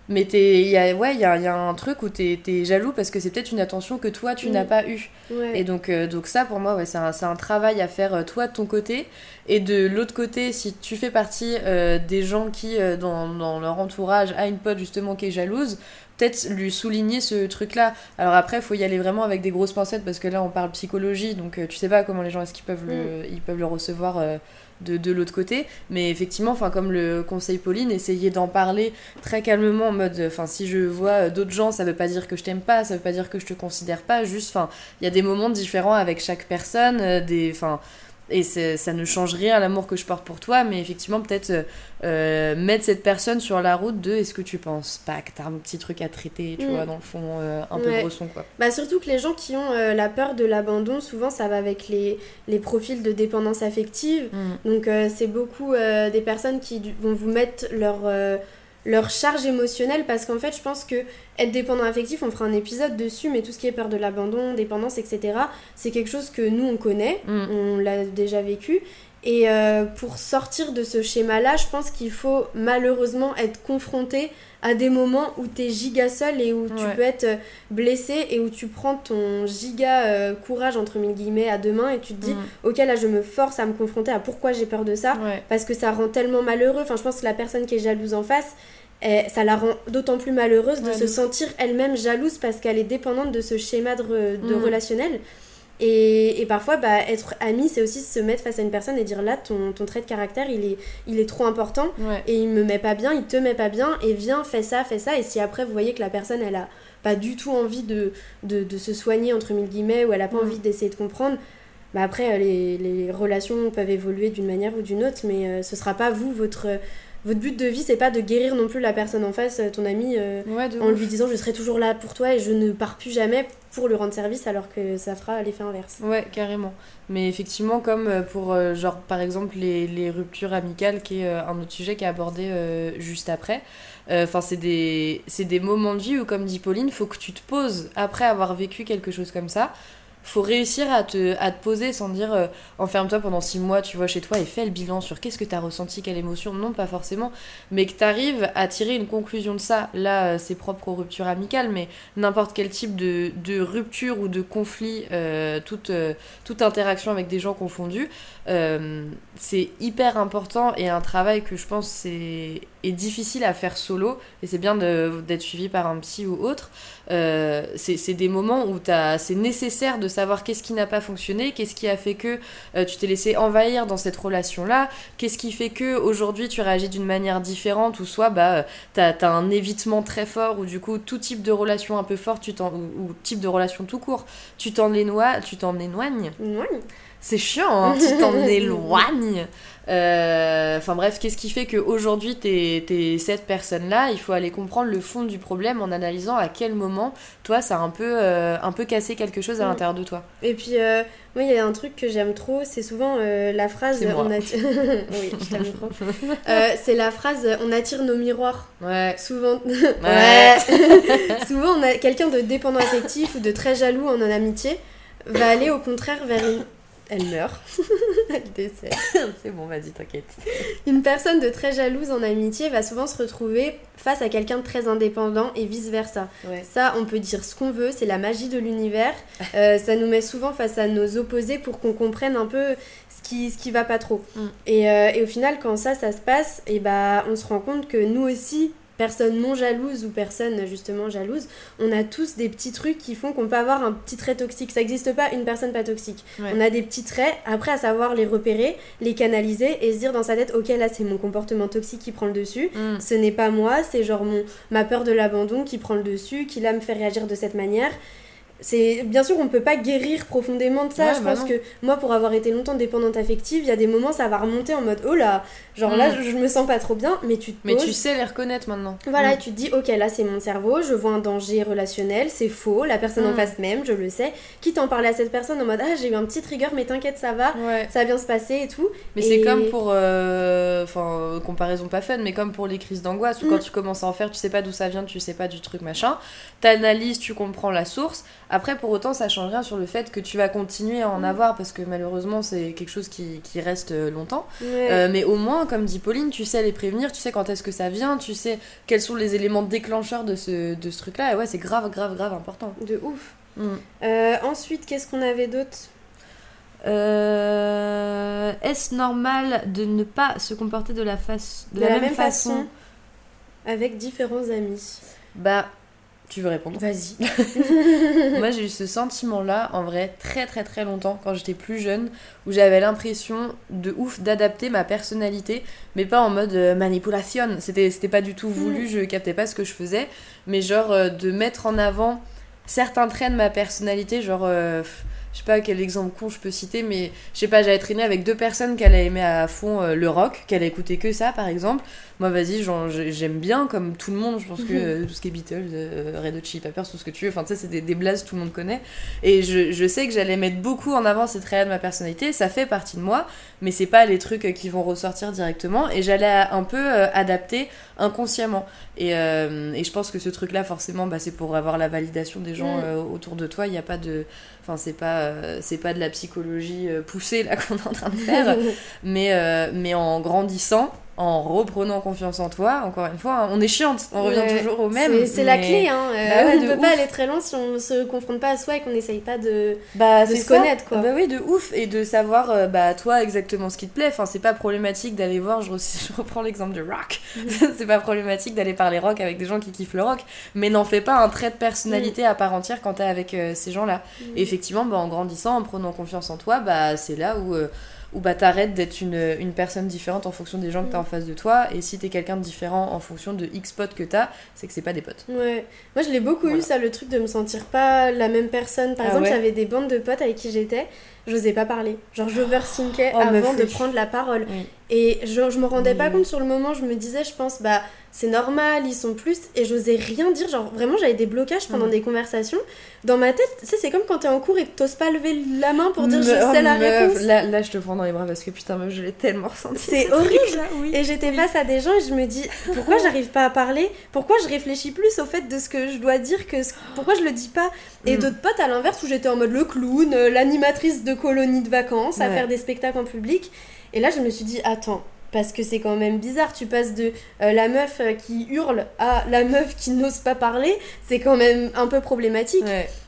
mais t'es, il y a, ouais, il y a, y a un truc où t'es, t'es jaloux parce que c'est peut-être une attention que toi tu Mm. n'as pas eue. Ouais. Et donc, euh, donc ça pour moi, ouais, c'est un, un travail à faire euh, toi de ton côté. Et de l'autre côté, si tu fais partie euh, des gens qui, euh, dans, dans leur entourage, a une pote justement qui est jalouse, peut-être lui souligner ce truc-là. Alors après, il faut y aller vraiment avec des grosses pincettes parce que là, on parle psychologie, donc tu sais pas comment les gens est-ce qu'ils peuvent, le, ils peuvent le recevoir. De, l'autre côté. Mais effectivement enfin comme le conseil Pauline essayer d'en parler très calmement en mode enfin si je vois d'autres gens ça veut pas dire que je t'aime pas ça veut pas dire que je te considère pas juste enfin il y a des moments différents avec chaque personne euh, des enfin et ça ne change rien à l'amour que je porte pour toi, mais effectivement, peut-être euh, euh, mettre cette personne sur la route de est-ce que tu penses pas que t'as un petit truc à traiter, tu Mm. vois, dans le fond, euh, un peu Ouais. bresson, quoi. Bah surtout que les gens qui ont euh, la peur de l'abandon, souvent ça va avec les, les profils de dépendance affective. Mm. Donc c'est beaucoup des personnes qui vont vous mettre leur, leur charge émotionnelle parce qu'en fait je pense que être dépendant affectif, on fera un épisode dessus, mais tout ce qui est peur de l'abandon, dépendance, etc., c'est quelque chose que nous on connaît, Mm. on l'a déjà vécu. Et euh, pour sortir de ce schéma-là, je pense qu'il faut malheureusement être confronté à des moments où t'es giga seul et où tu peux être euh, blessé et où tu prends ton giga euh, courage entre mille guillemets à deux mains et tu te dis Mm. ok là je me force à me confronter à pourquoi j'ai peur de ça Ouais. parce que ça rend tellement malheureux enfin je pense que la personne qui est jalouse en face eh, ça la rend d'autant plus malheureuse de Ouais, se sentir elle-même jalouse parce qu'elle est dépendante de ce schéma de, re- de Mm. relationnel et, et parfois, bah, être ami, c'est aussi se mettre face à une personne et dire là, ton, ton trait de caractère, il est, il est trop important Ouais. et il me met pas bien, il te met pas bien, et viens, fais ça, fais ça. Et si après, vous voyez que la personne, elle a pas du tout envie de, de, de se soigner, entre mille guillemets, ou elle a pas envie d'essayer de comprendre, bah après, euh, les, les relations peuvent évoluer d'une manière ou d'une autre, mais euh, ce sera pas vous, votre, votre but de vie, c'est pas de guérir non plus la personne en face, euh, ton ami. euh, Ouais, en ouf. lui disant je serai toujours là pour toi et je ne pars plus jamais pour lui rendre service alors que ça fera l'effet inverse. Ouais, carrément. Mais effectivement, comme euh, pour, euh, genre, par exemple, les, les ruptures amicales, qui est euh, un autre sujet qui est abordé juste après. Enfin, c'est des, des moments de vie où, comme dit Pauline, faut que tu te poses après avoir vécu quelque chose comme ça. Faut réussir à te, à te poser sans dire euh, enferme-toi pendant six mois, tu vois, chez toi et fais le bilan sur qu'est-ce que t'as ressenti, quelle émotion. Non, pas forcément. Mais que t'arrives à tirer une conclusion de ça. Là, euh, c'est propre aux ruptures amicales, mais n'importe quel type de, de rupture ou de conflit, euh, toute, toute interaction avec des gens confondus, c'est hyper important et un travail que je pense c'est est difficile à faire solo, et c'est bien d'être suivi par un psy ou autre, euh, c'est des moments où t'as- c'est nécessaire de savoir qu'est-ce qui n'a pas fonctionné, qu'est-ce qui a fait que euh, tu t'es laissé envahir dans cette relation-là, qu'est-ce qui fait que aujourd'hui tu réagis d'une manière différente, ou soit bah, euh, t'as as un évitement très fort, ou du coup tout type de relation un peu forte, tu t'en- ou, ou type de relation tout court, tu t'en éloignes, tu t'en éloignes. C'est chiant, hein, tu t'en éloignes. Euh, Enfin bref, qu'est-ce qui fait qu'aujourd'hui t'es t'es cette personne-là? Il faut aller comprendre le fond du problème en analysant à quel moment, toi, ça a un peu, euh, un peu cassé quelque chose à Mm. l'intérieur de toi. Et puis, euh, moi, il y a un truc que j'aime trop, c'est souvent la phrase on attire... oui, je trop. C'est la phrase on attire nos miroirs. Ouais. Souvent, Ouais. souvent on a quelqu'un de dépendant affectif ou de très jaloux en amitié va aller au contraire vers une. Elle meurt. Elle décède. C'est bon, vas-y, t'inquiète. Une personne de très jalouse en amitié va souvent se retrouver face à quelqu'un de très indépendant et vice versa. Ouais. Ça, on peut dire ce qu'on veut, c'est la magie de l'univers. Euh, ça nous met souvent face à nos opposés pour qu'on comprenne un peu ce qui, ce qui va pas trop. Mm. Et, euh, et au final, quand ça, ça se passe, et bah, on se rend compte que nous aussi, personnes non jalouses ou personnes justement jalouses, on a tous des petits trucs qui font qu'on peut avoir un petit trait toxique. Ça n'existe pas une personne pas toxique. Ouais. On a des petits traits, après à savoir les repérer, les canaliser et se dire dans sa tête, ok là c'est mon comportement toxique qui prend le dessus, Mm. ce n'est pas moi, c'est genre mon, ma peur de l'abandon qui prend le dessus, qui là me fait réagir de cette manière. C'est bien sûr on peut pas guérir profondément de ça. Ouais, je bah pense non. que moi pour avoir été longtemps dépendante affective, il y a des moments ça va remonter en mode oh là, genre là Mm. je, je me sens pas trop bien, mais tu te Mais poses, tu sais les reconnaître maintenant. voilà, Mm. et tu te dis, ok, là c'est mon cerveau, je vois un danger relationnel, c'est faux, la personne en Mm. face même, je le sais. Quitte à en parler à cette personne en mode, ah j'ai eu un petit trigger, mais t'inquiète, ça va, Ouais. ça va bien se passer et tout. Mais c'est comme pour. euh, Enfin, euh, comparaison pas fun, mais comme pour les crises d'angoisse, où Mm. quand tu commences à en faire, tu sais pas d'où ça vient, tu sais pas du truc machin. T'analyses, tu comprends la source. Après, pour autant, ça change rien sur le fait que tu vas continuer à en Mm. avoir, parce que malheureusement, c'est quelque chose qui, qui reste euh, longtemps. Ouais. Euh, mais au moins, comme dit Pauline, tu sais les prévenir, tu sais quand est-ce que ça vient, tu sais quels sont les éléments déclencheurs de ce, de ce truc-là. Et ouais, c'est grave, grave, grave important. De ouf. Mm. Euh, ensuite, qu'est-ce qu'on avait d'autre? Euh, Est-ce normal de ne pas se comporter de la, face, de la, même, façon, avec différents amis? Bah, tu veux répondre Vas-y. Moi, j'ai eu ce sentiment-là, en vrai, très très très longtemps, quand j'étais plus jeune, où j'avais l'impression de ouf d'adapter ma personnalité, mais pas en mode euh, manipulation. C'était c'était pas du tout voulu, je captais pas ce que je faisais, mais genre euh, de mettre en avant certains traits de ma personnalité, genre. euh, je sais pas quel exemple con je peux citer, mais je sais pas, j'avais traîné avec deux personnes qui allaient aimer à fond euh, le rock, qui allaient écouter que ça par exemple. Moi, vas-y, j'aime bien, comme tout le monde, je pense que euh, tout ce qui est Beatles, euh, Red Hot Chili Peppers, tout ce que tu veux, enfin, tu sais, c'est des, des tout le monde connaît. Et je, je sais que j'allais mettre beaucoup en avant ces traits de ma personnalité, ça fait partie de moi, mais c'est pas les trucs qui vont ressortir directement, et j'allais un peu euh, adapter inconsciemment. Et, et je pense que ce truc-là, forcément, bah, c'est pour avoir la validation des gens Mm. autour de toi, il n'y a pas de. Enfin, c'est pas, c'est pas de la psychologie poussée là qu'on est en train de faire, mais, mais en grandissant, en reprenant confiance en toi, encore une fois, hein, on est chiante, on revient Ouais. toujours au même. C'est- C'est la clé, hein. euh, Bah ouais, on de peut ouf. pas aller très loin si on se confronte pas à soi et qu'on n'essaye pas de. bah, de se ça. connaître, quoi. Bah oui, de ouf. Et de savoir, euh, bah, toi, exactement ce qui te plaît. Enfin, c'est pas problématique d'aller voir, je, re- je reprends l'exemple du rock. c'est pas problématique d'aller parler rock avec des gens qui kiffent le rock. Mais n'en fais pas un trait de personnalité à part entière quand t'es avec euh, ces gens-là. Et effectivement, bah, en grandissant, en prenant confiance en toi, bah, c'est là où. Où bah, t'arrêtes d'être une, une personne différente en fonction des gens que t'as en face de toi, et si t'es quelqu'un de différent en fonction de X potes que t'as, c'est que c'est pas des potes. Ouais, moi je l'ai beaucoup Voilà. eu ça, le truc de me sentir pas la même personne. Par Ah exemple, ouais j'avais des bandes de potes avec qui j'étais, j'osais pas parler. Genre j'overthinkais Oh, avant de prendre la parole. Oui. Et je, je me rendais pas compte sur le moment, je me disais, je pense, bah c'est normal, ils sont plus. Et j'osais rien dire, genre vraiment j'avais des blocages pendant des conversations. Dans ma tête, tu sais, c'est comme quand t'es en cours et que t'oses pas lever la main pour dire Me- je sais oh, la meuf, réponse. Là, là, je te prends dans les bras parce que putain, meuf, je l'ai tellement ressenti. C'est ce horrible. oui. Et j'étais face à des gens et je me dis pourquoi j'arrive pas à parler? Pourquoi je réfléchis plus au fait de ce que je dois dire que ce- pourquoi je le dis pas? Et Mm. d'autres potes à l'inverse où j'étais en mode le clown, euh, l'animatrice de colonie de vacances à faire des spectacles en public. Et là je me suis dit attends parce que c'est quand même bizarre, tu passes de euh, la meuf euh, qui hurle à la meuf qui n'ose pas parler, c'est quand même un peu problématique.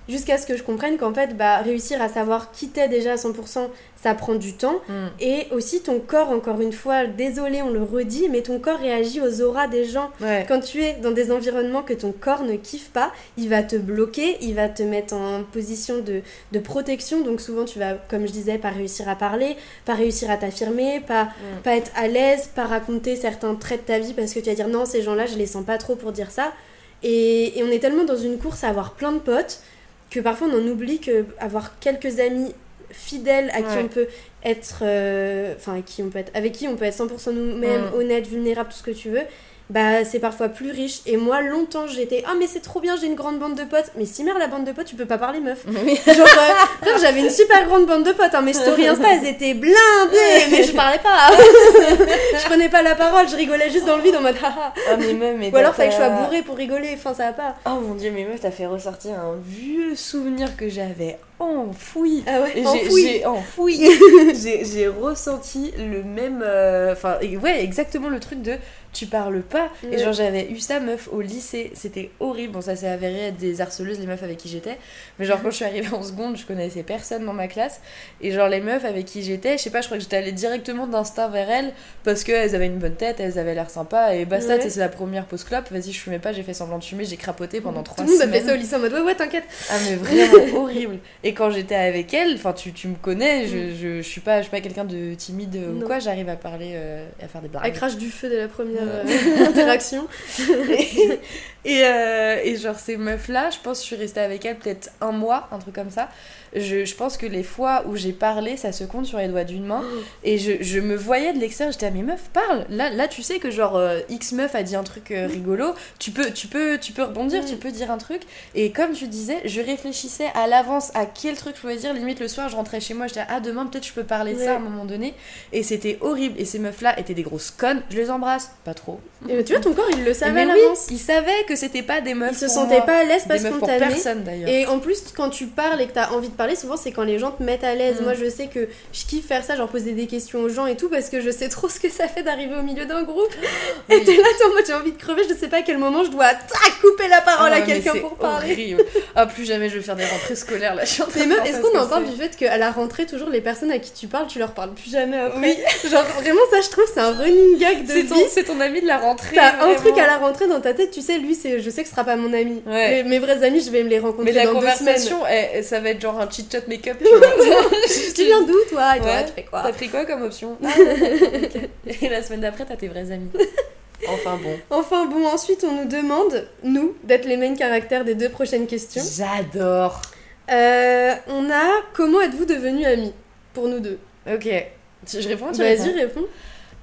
Jusqu'à ce que je comprenne qu'en fait, bah, réussir à savoir qui t'es déjà à 100%, ça prend du temps. Mm. Et aussi ton corps, encore une fois, désolé, on le redit, mais ton corps réagit aux auras des gens. Ouais. Quand tu es dans des environnements que ton corps ne kiffe pas, il va te bloquer, il va te mettre en position de, de protection. Donc souvent, tu vas, comme je disais, pas réussir à parler, pas réussir à t'affirmer, pas, Mm. pas être à l'aise, pas raconter certains traits de ta vie parce que tu vas dire non, ces gens-là, je les sens pas trop pour dire ça. Et, et on est tellement dans une course à avoir plein de potes que parfois on en oublie que avoir quelques amis fidèles à qui Ouais. on peut être euh, enfin à qui on peut être avec qui on peut être 100% nous-mêmes Mm. honnête vulnérable tout ce que tu veux bah c'est parfois plus riche. Et moi longtemps j'étais ah mais c'est trop bien j'ai une grande bande de potes. Mais si merde la bande de potes tu peux pas parler meuf. Genre euh, j'avais une super grande bande de potes hein, mes stories insta elles étaient blindées. Mais je parlais pas. Je prenais pas la parole je rigolais juste dans le vide en mode haha. Ah, mais même, mais ou alors fallait que je sois bourrée pour rigoler. Enfin ça va pas. Oh mon dieu, mais meuf, t'as fait ressortir un vieux souvenir que j'avais enfoui. ah ouais enfoui. J'ai enfoui. j'ai ressenti le même. euh, Enfin, et ouais, exactement le truc de tu parles pas. Et genre, j'avais eu ça, meuf, au lycée. C'était horrible. Bon, ça s'est avéré être des harceleuses, les meufs avec qui j'étais. Mais genre, quand je suis arrivée en seconde, je connaissais personne dans ma classe. Et genre, les meufs avec qui j'étais, je sais pas, je crois que j'étais allée directement d'instinct vers elles parce qu'elles avaient une bonne tête, elles avaient l'air sympa. Et basta, Ouais. c'est la première pause clope. Vas-y, je fumais pas, j'ai fait semblant de fumer, j'ai crapoté pendant tout trois le monde a semaines. fait ça au lycée en mode ouais ouais t'inquiète Ah mais vraiment horrible. Et quand j'étais avec elle, enfin tu, tu me connais, je, je, je suis pas, je suis pas quelqu'un de timide ou quoi, j'arrive à parler, euh, à faire des elle blagues. crache du feu dès la première. Euh, interaction et, euh, et genre ces meufs là, je pense que je suis restée avec elles peut-être un mois, un truc comme ça. Je, je pense que les fois où j'ai parlé, ça se compte sur les doigts d'une main. Et je, je me voyais de l'extérieur, j'étais à mes meufs, parle. Là, là tu sais que genre euh, X meuf a dit un truc euh, rigolo, tu peux, tu, peux, tu peux rebondir, tu peux dire un truc. Et comme tu disais, je réfléchissais à l'avance à quel truc je pouvais dire. Limite le soir, je rentrais chez moi, j'étais ah demain peut-être je peux parler de ça à un moment donné. Et c'était horrible. Et ces meufs là étaient des grosses connes. Je les embrasse, pas trop. et tu vois ton corps il le savait Mais à oui, l'avance ils savaient que c'était pas des meufs. il se moi. pas à l'aise, meufs pour spontané personne d'ailleurs. Et en plus, quand tu parles et que t'as envie de parler, souvent c'est quand les gens te mettent à l'aise. Mm. Moi, je sais que je kiffe faire ça, genre poser des questions aux gens et tout, parce que je sais trop ce que ça fait d'arriver au milieu d'un groupe. Et Oui. t'es là, en mode j'ai envie de crever, je sais pas à quel moment je dois tac, couper la parole Ah, à mais quelqu'un pour parler. horrible. Ah, plus jamais je vais faire des rentrées scolaires là. Je suis en train Mais est-ce qu'on ce en que parle c'est. du fait qu'à la rentrée, toujours les personnes à qui tu parles, tu leur parles plus jamais après? Oui. Genre vraiment, ça je trouve, c'est un running gag de vie. c'est ton ami de la rentrée. T'as un truc à la rentrée dans ta tête, tu sais, lui, c'est, je sais que ce sera pas mon ami. Ouais. Mes, mes vrais amis, je vais me les rencontrer Mais la dans deux semaines. conversation, elle- elle- ça va être genre un chit chat make-up. Tu viens d'où toi Et toi, Ouais. tu fais quoi? T'as pris quoi comme option? Ah. Et la semaine d'après, t'as tes vrais amis. Enfin bon. Enfin bon, ensuite on nous demande, nous, d'être les main caractères des deux prochaines questions. J'adore. Euh, on a comment êtes-vous devenus amis? Pour nous deux. Ok. Je je réponds, tu Vas-y, réponds réponds.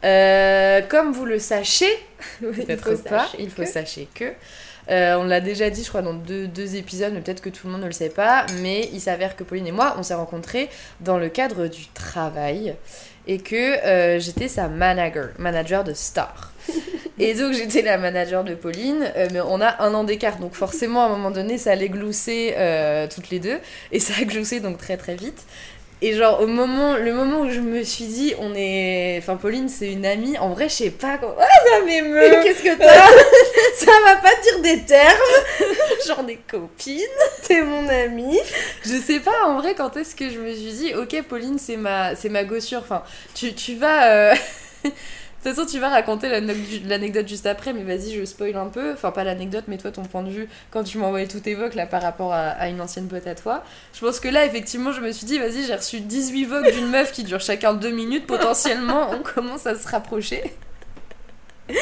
Euh, Comme vous le sachez, Il faut pas, sachez il faut que- sachez que. euh, on l'a déjà dit, je crois, dans deux, deux épisodes, mais peut-être que tout le monde ne le sait pas. Mais il s'avère que Pauline et moi, on s'est rencontrés dans le cadre du travail et que euh, j'étais sa manager, manager de Star. Et donc j'étais la manager de Pauline, euh, mais on a un an d'écart, donc forcément à un moment donné ça allait glousser euh, toutes les deux, et ça a gloussé donc très très vite. Et genre au moment, le moment où je me suis dit, on est, enfin Pauline c'est une amie, en vrai je sais pas comment, ah ça m'émeut, Qu'est-ce que t'as Ça va pas dire des termes, genre des copines. t'es mon ami. Je sais pas en vrai quand est-ce que je me suis dit, ok Pauline c'est ma, c'est ma gossure, enfin tu, tu vas... euh, De toute façon, tu vas raconter l'anecdote juste après, mais vas-y, je spoil un peu. Enfin, pas l'anecdote, mais toi, ton point de vue, quand tu envoyé tout vocs là par rapport à, une ancienne pote à toi. Je pense que là, effectivement, je me suis dit, vas-y, j'ai reçu 18 vocs d'une meuf qui dure chacun 2 minutes. Potentiellement, on commence à se rapprocher.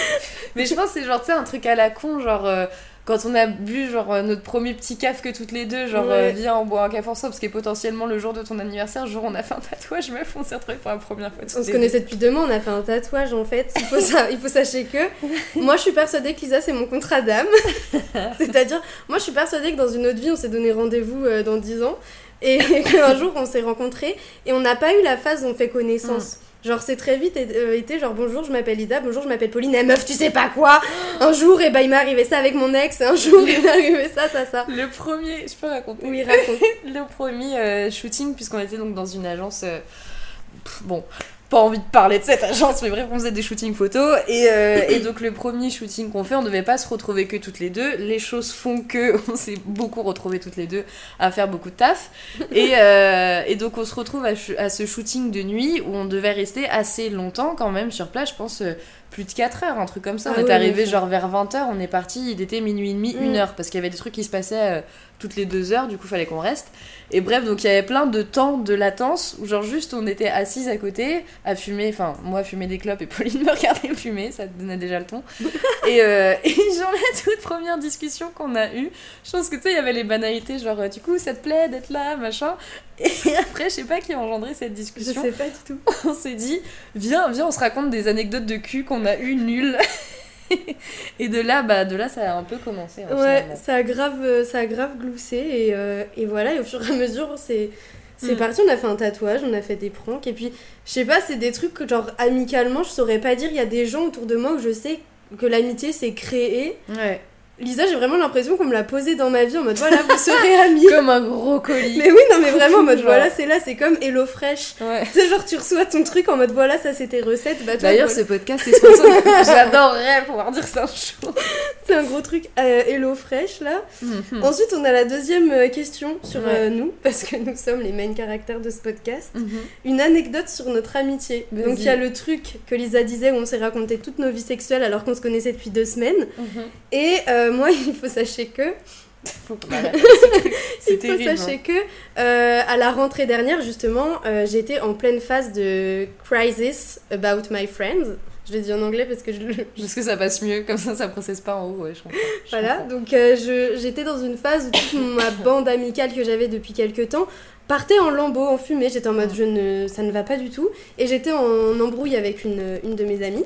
mais je pense que c'est genre, tu sais, un truc à la con, genre. euh, quand on a bu genre euh, notre premier petit caf que toutes les deux, genre Ouais. euh, viens on boit un café ensemble, parce que potentiellement le jour de ton anniversaire, jour où on a fait un tatouage, meuf, on s'est retrouvés pour la première fois. On se connaissait depuis deux mois, on a fait un tatouage en fait. Il faut, ça, il faut sachez que moi je suis persuadée que Lisa c'est mon contrat d'âme. C'est-à-dire, moi je suis persuadée que dans une autre vie on s'est donné rendez-vous euh, dans 10 ans et qu'un jour on s'est rencontrés et on n'a pas eu la phase où on fait connaissance. Genre c'est très vite et- euh, été genre bonjour je m'appelle Ida, bonjour je m'appelle Pauline, eh meuf tu sais pas quoi? Un jour et bah il m'est arrivé ça avec mon ex, un jour il m'est arrivé ça, ça, ça. Le premier, je peux raconter? Oui raconte. Le premier euh, shooting, puisqu'on était donc dans une agence. euh, pff, bon, pas envie de parler de cette agence, mais bref, on faisait des shootings photos. Et, euh, et donc, le premier shooting qu'on fait, on devait pas se retrouver que toutes les deux. Les choses font que on s'est beaucoup retrouvés toutes les deux à faire beaucoup de taf. Et, euh, donc, on se retrouve à, à ce shooting de nuit où on devait rester assez longtemps quand même sur place, je pense. Plus de 4 heures, un truc comme ça. Ah on est ouais, arrivé genre vers 20h, on est parti, il était minuit et demi, Mm. une heure, parce qu'il y avait des trucs qui se passaient euh, toutes les deux heures, du coup fallait qu'on reste. Et bref, donc il y avait plein de temps de latence où genre juste on était assises à côté à fumer, enfin moi fumer des clopes et Pauline me regardait fumer, ça donnait déjà le ton. et, euh, et genre la toute première discussion qu'on a eue, je pense que tu sais, il y avait les banalités genre euh, du coup ça te plaît d'être là, machin. Et après, je sais pas qui a engendré cette Je discussion sais pas du tout. on s'est dit, viens, viens, on se raconte des anecdotes de cul qu'on a eues nulles. et de là, bah, de là, ça a un peu commencé. hein, Ouais, finalement. ça a grave, ça a grave gloussé et, euh, et voilà, et au fur et à mesure, c'est c'est Mm. parti, on a fait un tatouage, on a fait des pranks, et puis, je sais pas, c'est des trucs que, genre, amicalement, je saurais pas dire, il y a des gens autour de moi où je sais que l'amitié s'est créée. Ouais. Lisa, j'ai vraiment l'impression qu'on me l'a posée dans ma vie en mode, voilà, vous serez amis. Comme un gros colis. Mais oui, non, mais vraiment, en mode, voilà, c'est là, c'est comme Hello Fresh. Ouais. Tu sais, genre, tu reçois ton truc en mode, voilà, ça c'est tes recettes, bah, D'ailleurs, voilà. ce podcast est sponsor. J'adorerais pouvoir dire ça un jour. c'est un gros truc euh, Hello Fresh, là. Mhm. Ensuite, on a la deuxième euh, question sur Ouais. euh, nous, parce que nous sommes les main caractères de ce podcast. Mhm. Une anecdote sur notre amitié. Donc, il y a le truc que Lisa disait où on s'est raconté toutes nos vies sexuelles alors qu'on se connaissait depuis deux semaines. Mhm. Et euh, moi, il faut sachez que, C'est il faut terrible. sachez que euh, à la rentrée dernière, justement, euh, j'étais en pleine phase de crisis about my friends. Je l'ai dit en anglais parce que je, le- Parce que ça passe mieux, comme ça, ça processe pas en haut. Ouais, je comprends. Je Voilà, comprends. donc euh, j'étais dans une phase où toute ma bande amicale que j'avais depuis quelques temps partait en lambeaux, en fumée. J'étais en mode je ne, ça ne va pas du tout. Et j'étais en embrouille avec une, une de mes amies.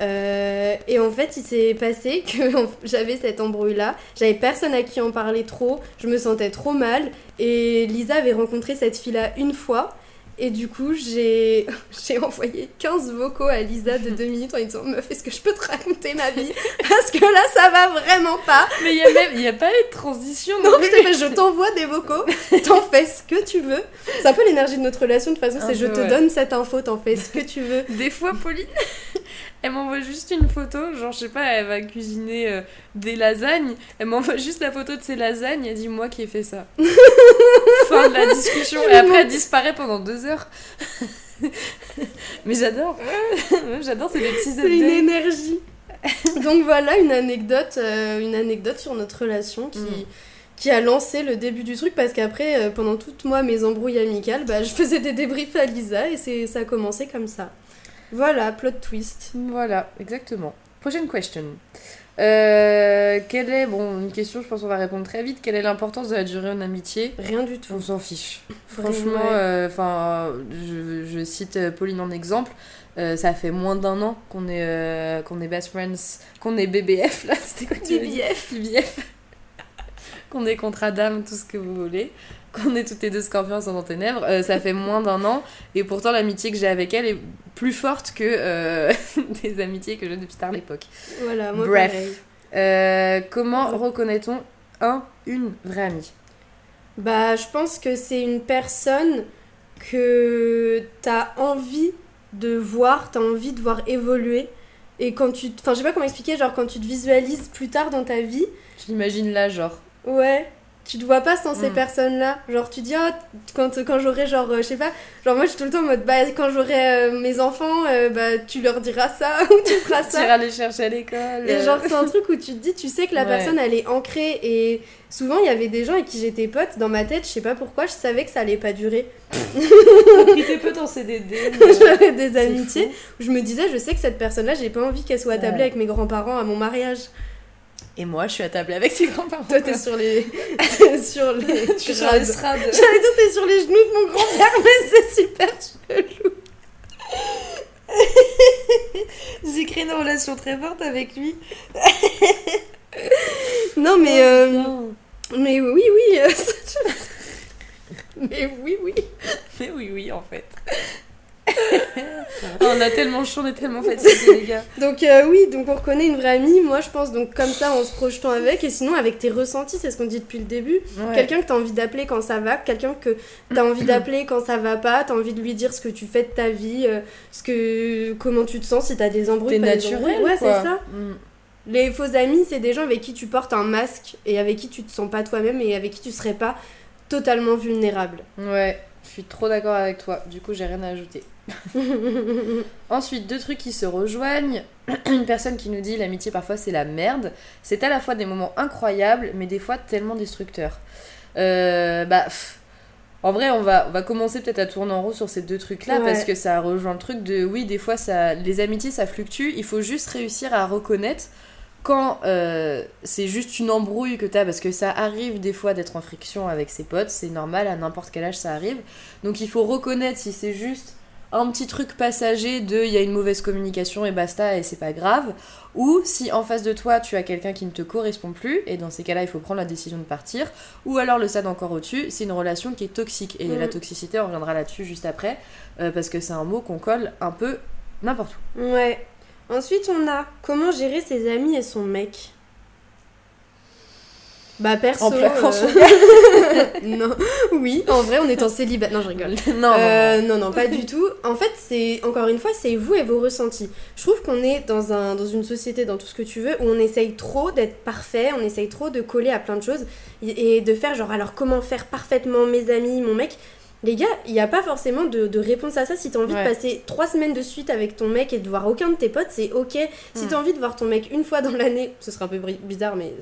Euh, et en fait, il s'est passé que j'avais cette embrouille-là. J'avais personne à qui en parler trop. Je me sentais trop mal. Et Lisa avait rencontré cette fille-là une fois. Et du coup, j'ai envoyé 15 vocaux à Lisa de 2 minutes en lui disant Meuf, est-ce que je peux te raconter ma vie Parce que là, ça va vraiment pas. Mais il y a a pas eu de transition. Non, non fais- je t'envoie des vocaux, t'en fais ce que tu veux. C'est un peu l'énergie de notre relation, de toute façon, c'est je te ouais. donne cette info, t'en fais ce que tu veux. Des fois, Pauline, elle m'envoie juste une photo, genre, je sais pas, elle va cuisiner euh, des lasagnes, elle m'envoie juste la photo de ses lasagnes, elle dit moi qui ai fait ça. fin de la discussion, et après elle disparaît pendant deux heures. Mais j'adore, j'adore, c'est des petits C'est une énergie. Donc voilà une anecdote, euh, une anecdote sur notre relation qui, Mm. qui a lancé le début du truc parce qu'après, euh, pendant toutes moi mes embrouilles amicales, bah, je faisais des débriefs à Lisa et c'est ça a commencé comme ça. Voilà, plot twist. Voilà, exactement. Prochaine question. Euh, quelle est, bon, une question, je pense qu'on va répondre très vite. Quelle est l'importance de la durée en amitié? Rien du tout. On s'en fiche. Franchement, ouais. enfin, je, je cite euh, Pauline en exemple. euh, ça fait moins d'un an qu'on est, euh, qu'on est best friends, qu'on est BBF là. C'était quoi BBF. BBF. Qu'on est contre Adam, tout ce que vous voulez. Qu'on est toutes les deux scorpions dans ténèbres. Euh, ça fait moins d'un an. Et pourtant, l'amitié que j'ai avec elle est plus forte que euh, des amitiés que j'ai depuis tard l'époque. Voilà, moi Bref. Euh, comment reconnaît-on un, une vraie amie? Bah, je pense que c'est une personne que t'as envie de voir, t'as envie de voir évoluer. Et quand tu. Enfin, je sais pas comment expliquer, genre quand tu te visualises plus tard dans ta vie, Je l'imagine là, genre? Ouais. Tu te vois pas sans ces Mm. personnes-là. Genre, tu dis, ah, quand, quand j'aurai, genre, euh, je sais pas, genre, moi, je suis tout le temps en mode, bah, quand j'aurai euh, mes enfants, euh, bah, tu leur diras ça ou tu feras Tu ça. iras les chercher à l'école. Et genre, c'est un truc où tu te dis, tu sais que la Ouais. personne, elle est ancrée. Et souvent, il y avait des gens avec qui j'étais pote. Dans ma tête, je sais pas pourquoi, je savais que ça allait pas durer. Tes potes en CDD. J'avais des amitiés où je me disais, je sais que cette personne-là, j'ai pas envie qu'elle soit attablée Ouais. avec mes grands-parents à mon mariage. Et moi, je suis attablée avec tes grands-parents. Toi, t'es sur les. sur les. Je suis sur. J'allais dire, t'es sur les genoux de mon grand-père, mais c'est super chelou. J'ai créé une relation très forte avec lui. Non, mais. euh, Oh, mais oui, oui. euh, mais oui, oui. Mais oui, oui, en fait. on a tellement chaud, on est tellement fatigués, les gars. Donc euh, oui, donc on reconnaît une vraie amie, moi je pense, donc comme ça en se projetant avec, et sinon avec tes ressentis, c'est ce qu'on dit depuis le début. Ouais. Quelqu'un que t'as envie d'appeler quand ça va, quelqu'un que t'as envie d'appeler quand ça va pas, t'as envie de lui dire ce que tu fais de ta vie, euh, ce que, comment tu te sens, si t'as des embrouilles, T'es naturel, Ouais, c'est ça. Mm. Les faux amis, c'est des gens avec qui tu portes un masque et avec qui tu te sens pas toi-même et avec qui tu serais pas totalement vulnérable. Ouais, je suis trop d'accord avec toi. Du coup, j'ai rien à ajouter. Ensuite, deux trucs qui se rejoignent. Une personne qui nous dit l'amitié parfois c'est la merde. C'est à la fois des moments incroyables, mais des fois tellement destructeurs. Euh, bah, pff, en vrai, on va, on va commencer peut-être à tourner en rond sur ces deux trucs-là Ouais. parce que ça rejoint le truc de oui, des fois ça, les amitiés ça fluctue. Il faut juste réussir à reconnaître quand euh, c'est juste une embrouille que t'as, parce que ça arrive des fois d'être en friction avec ses potes, c'est normal, à n'importe quel âge ça arrive. Donc il faut reconnaître si c'est juste un petit truc passager de il y a une mauvaise communication et basta et c'est pas grave, ou si en face de toi tu as quelqu'un qui ne te correspond plus, et dans ces cas-là il faut prendre la décision de partir, ou alors le stade encore au-dessus, c'est une relation qui est toxique. Et la toxicité, on reviendra là-dessus juste après, euh, parce que c'est un mot qu'on colle un peu n'importe où. Ouais. Ensuite, on a comment gérer ses amis et son mec? Bah perso. En plaquant son euh, non. Oui, en vrai, on est en célibat. Non, je rigole. non, Euh, non, non, pas du tout. En fait, c'est encore une fois, c'est vous et vos ressentis. Je trouve qu'on est dans, un, dans une société, dans tout ce que tu veux, où on essaye trop d'être parfait, on essaye trop de coller à plein de choses et de faire genre, alors comment faire parfaitement mes amis, mon mec? Les gars, il n'y a pas forcément de, de réponse à ça. Si t'as envie Ouais. de passer trois semaines de suite avec ton mec et de voir aucun de tes potes, c'est ok. Si Hmm. t'as envie de voir ton mec une fois dans l'année, ce serait un peu bizarre, mais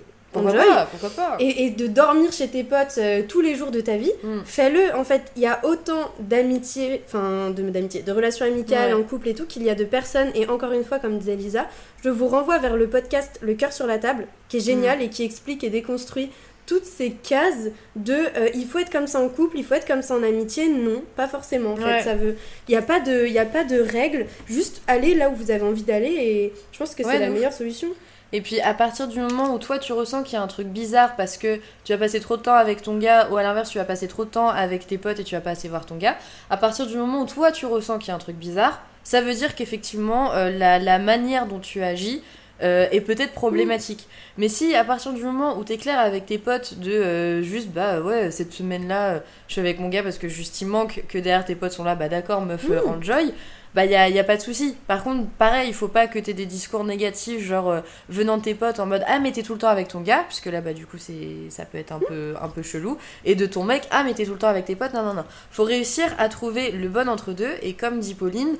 Pourquoi enjoy. pas, pourquoi pas Et, et de dormir chez tes potes euh, tous les jours de ta vie, Mm. fais-le. En fait, il y a autant d'amitié, enfin de d'amitié, de relations amicales Ouais. en couple et tout qu'il y a de personnes. Et encore une fois, comme disait Lisa, je vous renvoie vers le podcast Le cœur sur la table, qui est génial et qui explique et déconstruit toutes ces cases de euh, il faut être comme ça en couple, il faut être comme ça en amitié. Non, pas forcément. En fait, Ouais. ça veut. Il n'y a pas de, il y a pas de règles. Juste aller là où vous avez envie d'aller. Et je pense que Ouais, c'est la meilleure solution. Et puis à partir du moment où toi tu ressens qu'il y a un truc bizarre parce que tu vas passer trop de temps avec ton gars ou à l'inverse tu vas passer trop de temps avec tes potes et tu vas pas assez voir ton gars, à partir du moment où toi tu ressens qu'il y a un truc bizarre, ça veut dire qu'effectivement euh, la, la manière dont tu agis euh, est peut-être problématique. Mais si à partir du moment où t'es clair avec tes potes de euh, juste bah ouais cette semaine là je suis avec mon gars parce que juste il manque que derrière tes potes sont là bah d'accord meuf euh, enjoy bah y a, y a pas de souci. Par contre, pareil, il faut pas que t'aies des discours négatifs, genre euh, venant de tes potes en mode ah mais t'es tout le temps avec ton gars, puisque là bah du coup c'est ça peut être un peu un peu chelou, et de ton mec ah mais t'es tout le temps avec tes potes, non non non. Faut réussir à trouver le bon entre deux, et comme dit Pauline.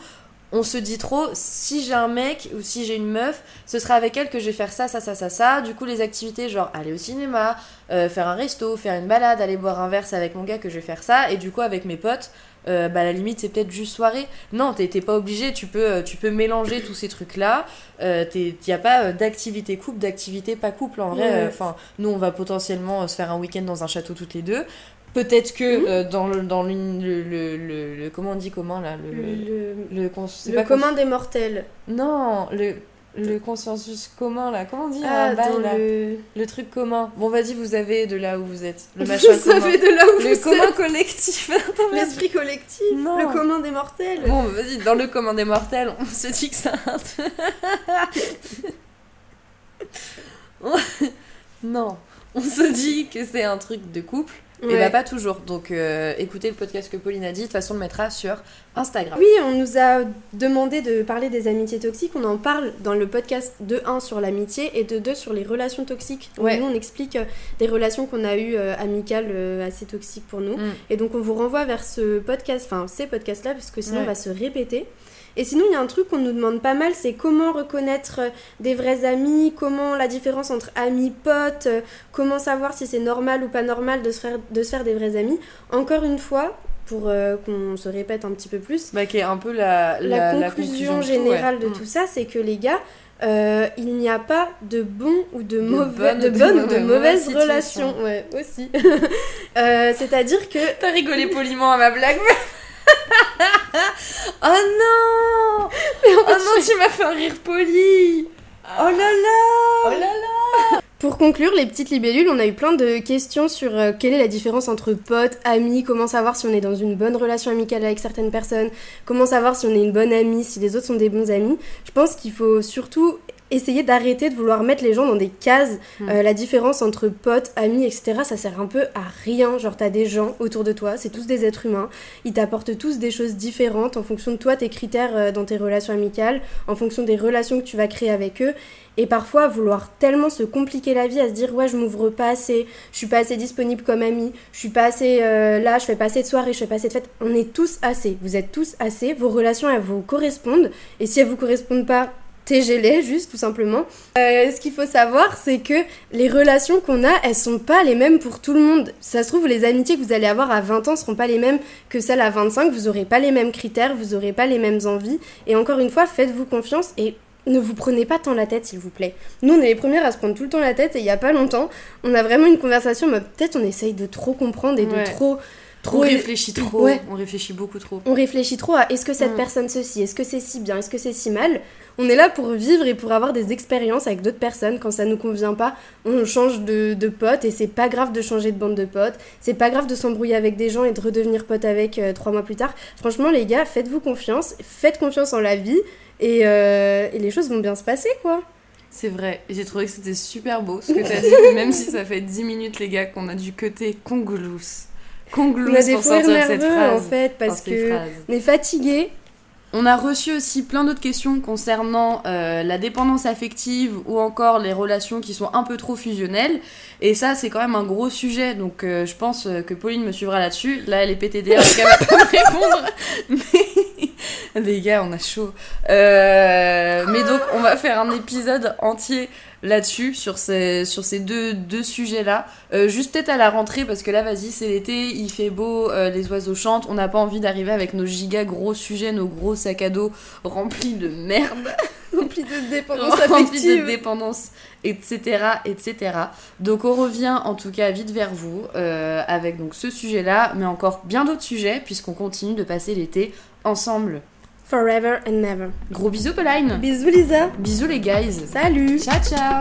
On se dit trop, si j'ai un mec ou si j'ai une meuf, ce sera avec elle que je vais faire ça, ça, ça, ça, ça. Du coup, les activités, genre aller au cinéma, euh, faire un resto, faire une balade, aller boire un verre, avec mon gars que je vais faire ça. Et du coup, avec mes potes, euh, bah, à la limite, c'est peut-être juste soirée. Non, t'es pas obligé, tu peux, euh, tu peux mélanger tous ces trucs-là. Euh, Il n'y a pas euh, d'activité couple, d'activité pas couple. En vrai, Ouais. euh, enfin, nous, on va potentiellement euh, se faire un week-end dans un château toutes les deux. Peut-être que Mhm. euh, dans, le, dans le, le, le, le- Comment on dit comment là Le, Le, le, c'est le pas commun des mortels. Non, le, le consensus commun là. Comment on dit Ah, un bail, là? le. Le truc commun. Bon, vas-y, vous avez de là où vous êtes. Le Vous machin commun. savez de là où Le vous commun êtes. collectif. L'esprit collectif, Non. le commun des mortels. Bon, vas-y, dans le commun des mortels, on se dit que ça. non, on se dit que c'est un truc de couple. Et Ouais. bah, pas toujours. Donc, euh, écoutez le podcast que Pauline a dit. De toute façon, on le mettra sur Instagram. Oui, on nous a demandé de parler des amitiés toxiques. On en parle dans le podcast de 1 sur l'amitié et de 2 sur les relations toxiques. Donc Ouais. Nous, on explique euh, des relations qu'on a eues euh, amicales euh, assez toxiques pour nous. Mm. Et donc, on vous renvoie vers ce podcast, enfin ces podcasts-là, parce que sinon, Ouais. on va se répéter. Et sinon, il y a un truc qu'on nous demande pas mal, c'est comment reconnaître euh, des vrais amis, comment la différence entre amis, potes, euh, comment savoir si c'est normal ou pas normal de se faire, de se faire des vrais amis. Encore une fois, pour euh, qu'on se répète un petit peu plus, Bah, qui est un peu la, la, la, conclusion, générale ouais. de Mm. tout ça, c'est que les gars, euh, il n'y a pas de bon ou de, mauvais, de ou de bonnes ou de situations. relations. Ouais, aussi. Euh, C'est-à-dire que T'as rigolé poliment à ma blague. oh non Oh non, tu m'as fait un rire poli. Oh là là. Oh là là. Pour conclure, les petites libellules, on a eu plein de questions sur euh, quelle est la différence entre potes, amis, comment savoir si on est dans une bonne relation amicale avec certaines personnes, comment savoir si on est une bonne amie, si les autres sont des bons amis. Je pense qu'il faut surtout essayer d'arrêter de vouloir mettre les gens dans des cases. Mm. Euh, la différence entre potes, amis, etc., ça sert un peu à rien. Genre, t'as des gens autour de toi, c'est tous des êtres humains. Ils t'apportent tous des choses différentes en fonction de toi, tes critères euh, dans tes relations amicales, en fonction des relations que tu vas créer avec eux. Et parfois, vouloir tellement se compliquer la vie à se dire ouais, je m'ouvre pas assez, je suis pas assez disponible comme ami, je suis pas assez euh, là, je fais pas assez de soirées, je fais pas assez de fêtes. On est tous assez, vous êtes tous assez, vos relations elles vous correspondent. Et si elles vous correspondent pas, TGL juste tout simplement. Euh, ce qu'il faut savoir, c'est que les relations qu'on a, elles sont pas les mêmes pour tout le monde. Ça se trouve, les amitiés que vous allez avoir à 20 ans seront pas les mêmes que celles à 25. Vous aurez pas les mêmes critères, vous aurez pas les mêmes envies. Et encore une fois, faites-vous confiance et ne vous prenez pas tant la tête, s'il vous plaît. Nous, on est les premières à se prendre tout le temps la tête et il y a pas longtemps, on a vraiment une conversation, mais peut-être on essaye de trop comprendre et Ouais. de trop. Trop on réfléchit trop, Ouais. on réfléchit beaucoup trop. On réfléchit trop à est-ce que cette Mm. personne ceci, est-ce que c'est si bien, est-ce que c'est si mal? On est là pour vivre et pour avoir des expériences avec d'autres personnes. Quand ça nous convient pas, on change de, de pote et c'est pas grave de changer de bande de potes. C'est pas grave de s'embrouiller avec des gens et de redevenir pote avec euh, trois mois plus tard. Franchement, les gars, faites-vous confiance, faites confiance en la vie et, euh, et les choses vont bien se passer quoi. C'est vrai, j'ai trouvé que c'était super beau ce que t'as dit, même si ça fait 10 minutes, les gars, qu'on a du côté conglousse. Conglousse On a des pour sortir cette phrase. en fait parce ces que on est fatigué. On a reçu aussi plein d'autres questions concernant euh, la dépendance affective ou encore les relations qui sont un peu trop fusionnelles. Et ça, c'est quand même un gros sujet. Donc, euh, je pense euh, que Pauline me suivra là-dessus. Là, elle est PTDR, donc elle va répondre. Mais les gars, on a chaud. Mais donc, on va faire un épisode entier là-dessus, sur ces, sur ces deux, deux sujets-là. Euh, juste peut-être à la rentrée, parce que là, vas-y, c'est l'été, il fait beau, euh, les oiseaux chantent. On n'a pas envie d'arriver avec nos giga gros sujets, nos gros sacs à dos remplis de merde, Rempli de dépendance remplis de dépendance, etc., etc. Donc, on revient en tout cas vite vers vous euh, avec donc ce sujet-là, mais encore bien d'autres sujets, puisqu'on continue de passer l'été ensemble. Forever and never. Gros bisous, Pauline Bisous Lisa. Bisous, les guys Salut. Ciao, ciao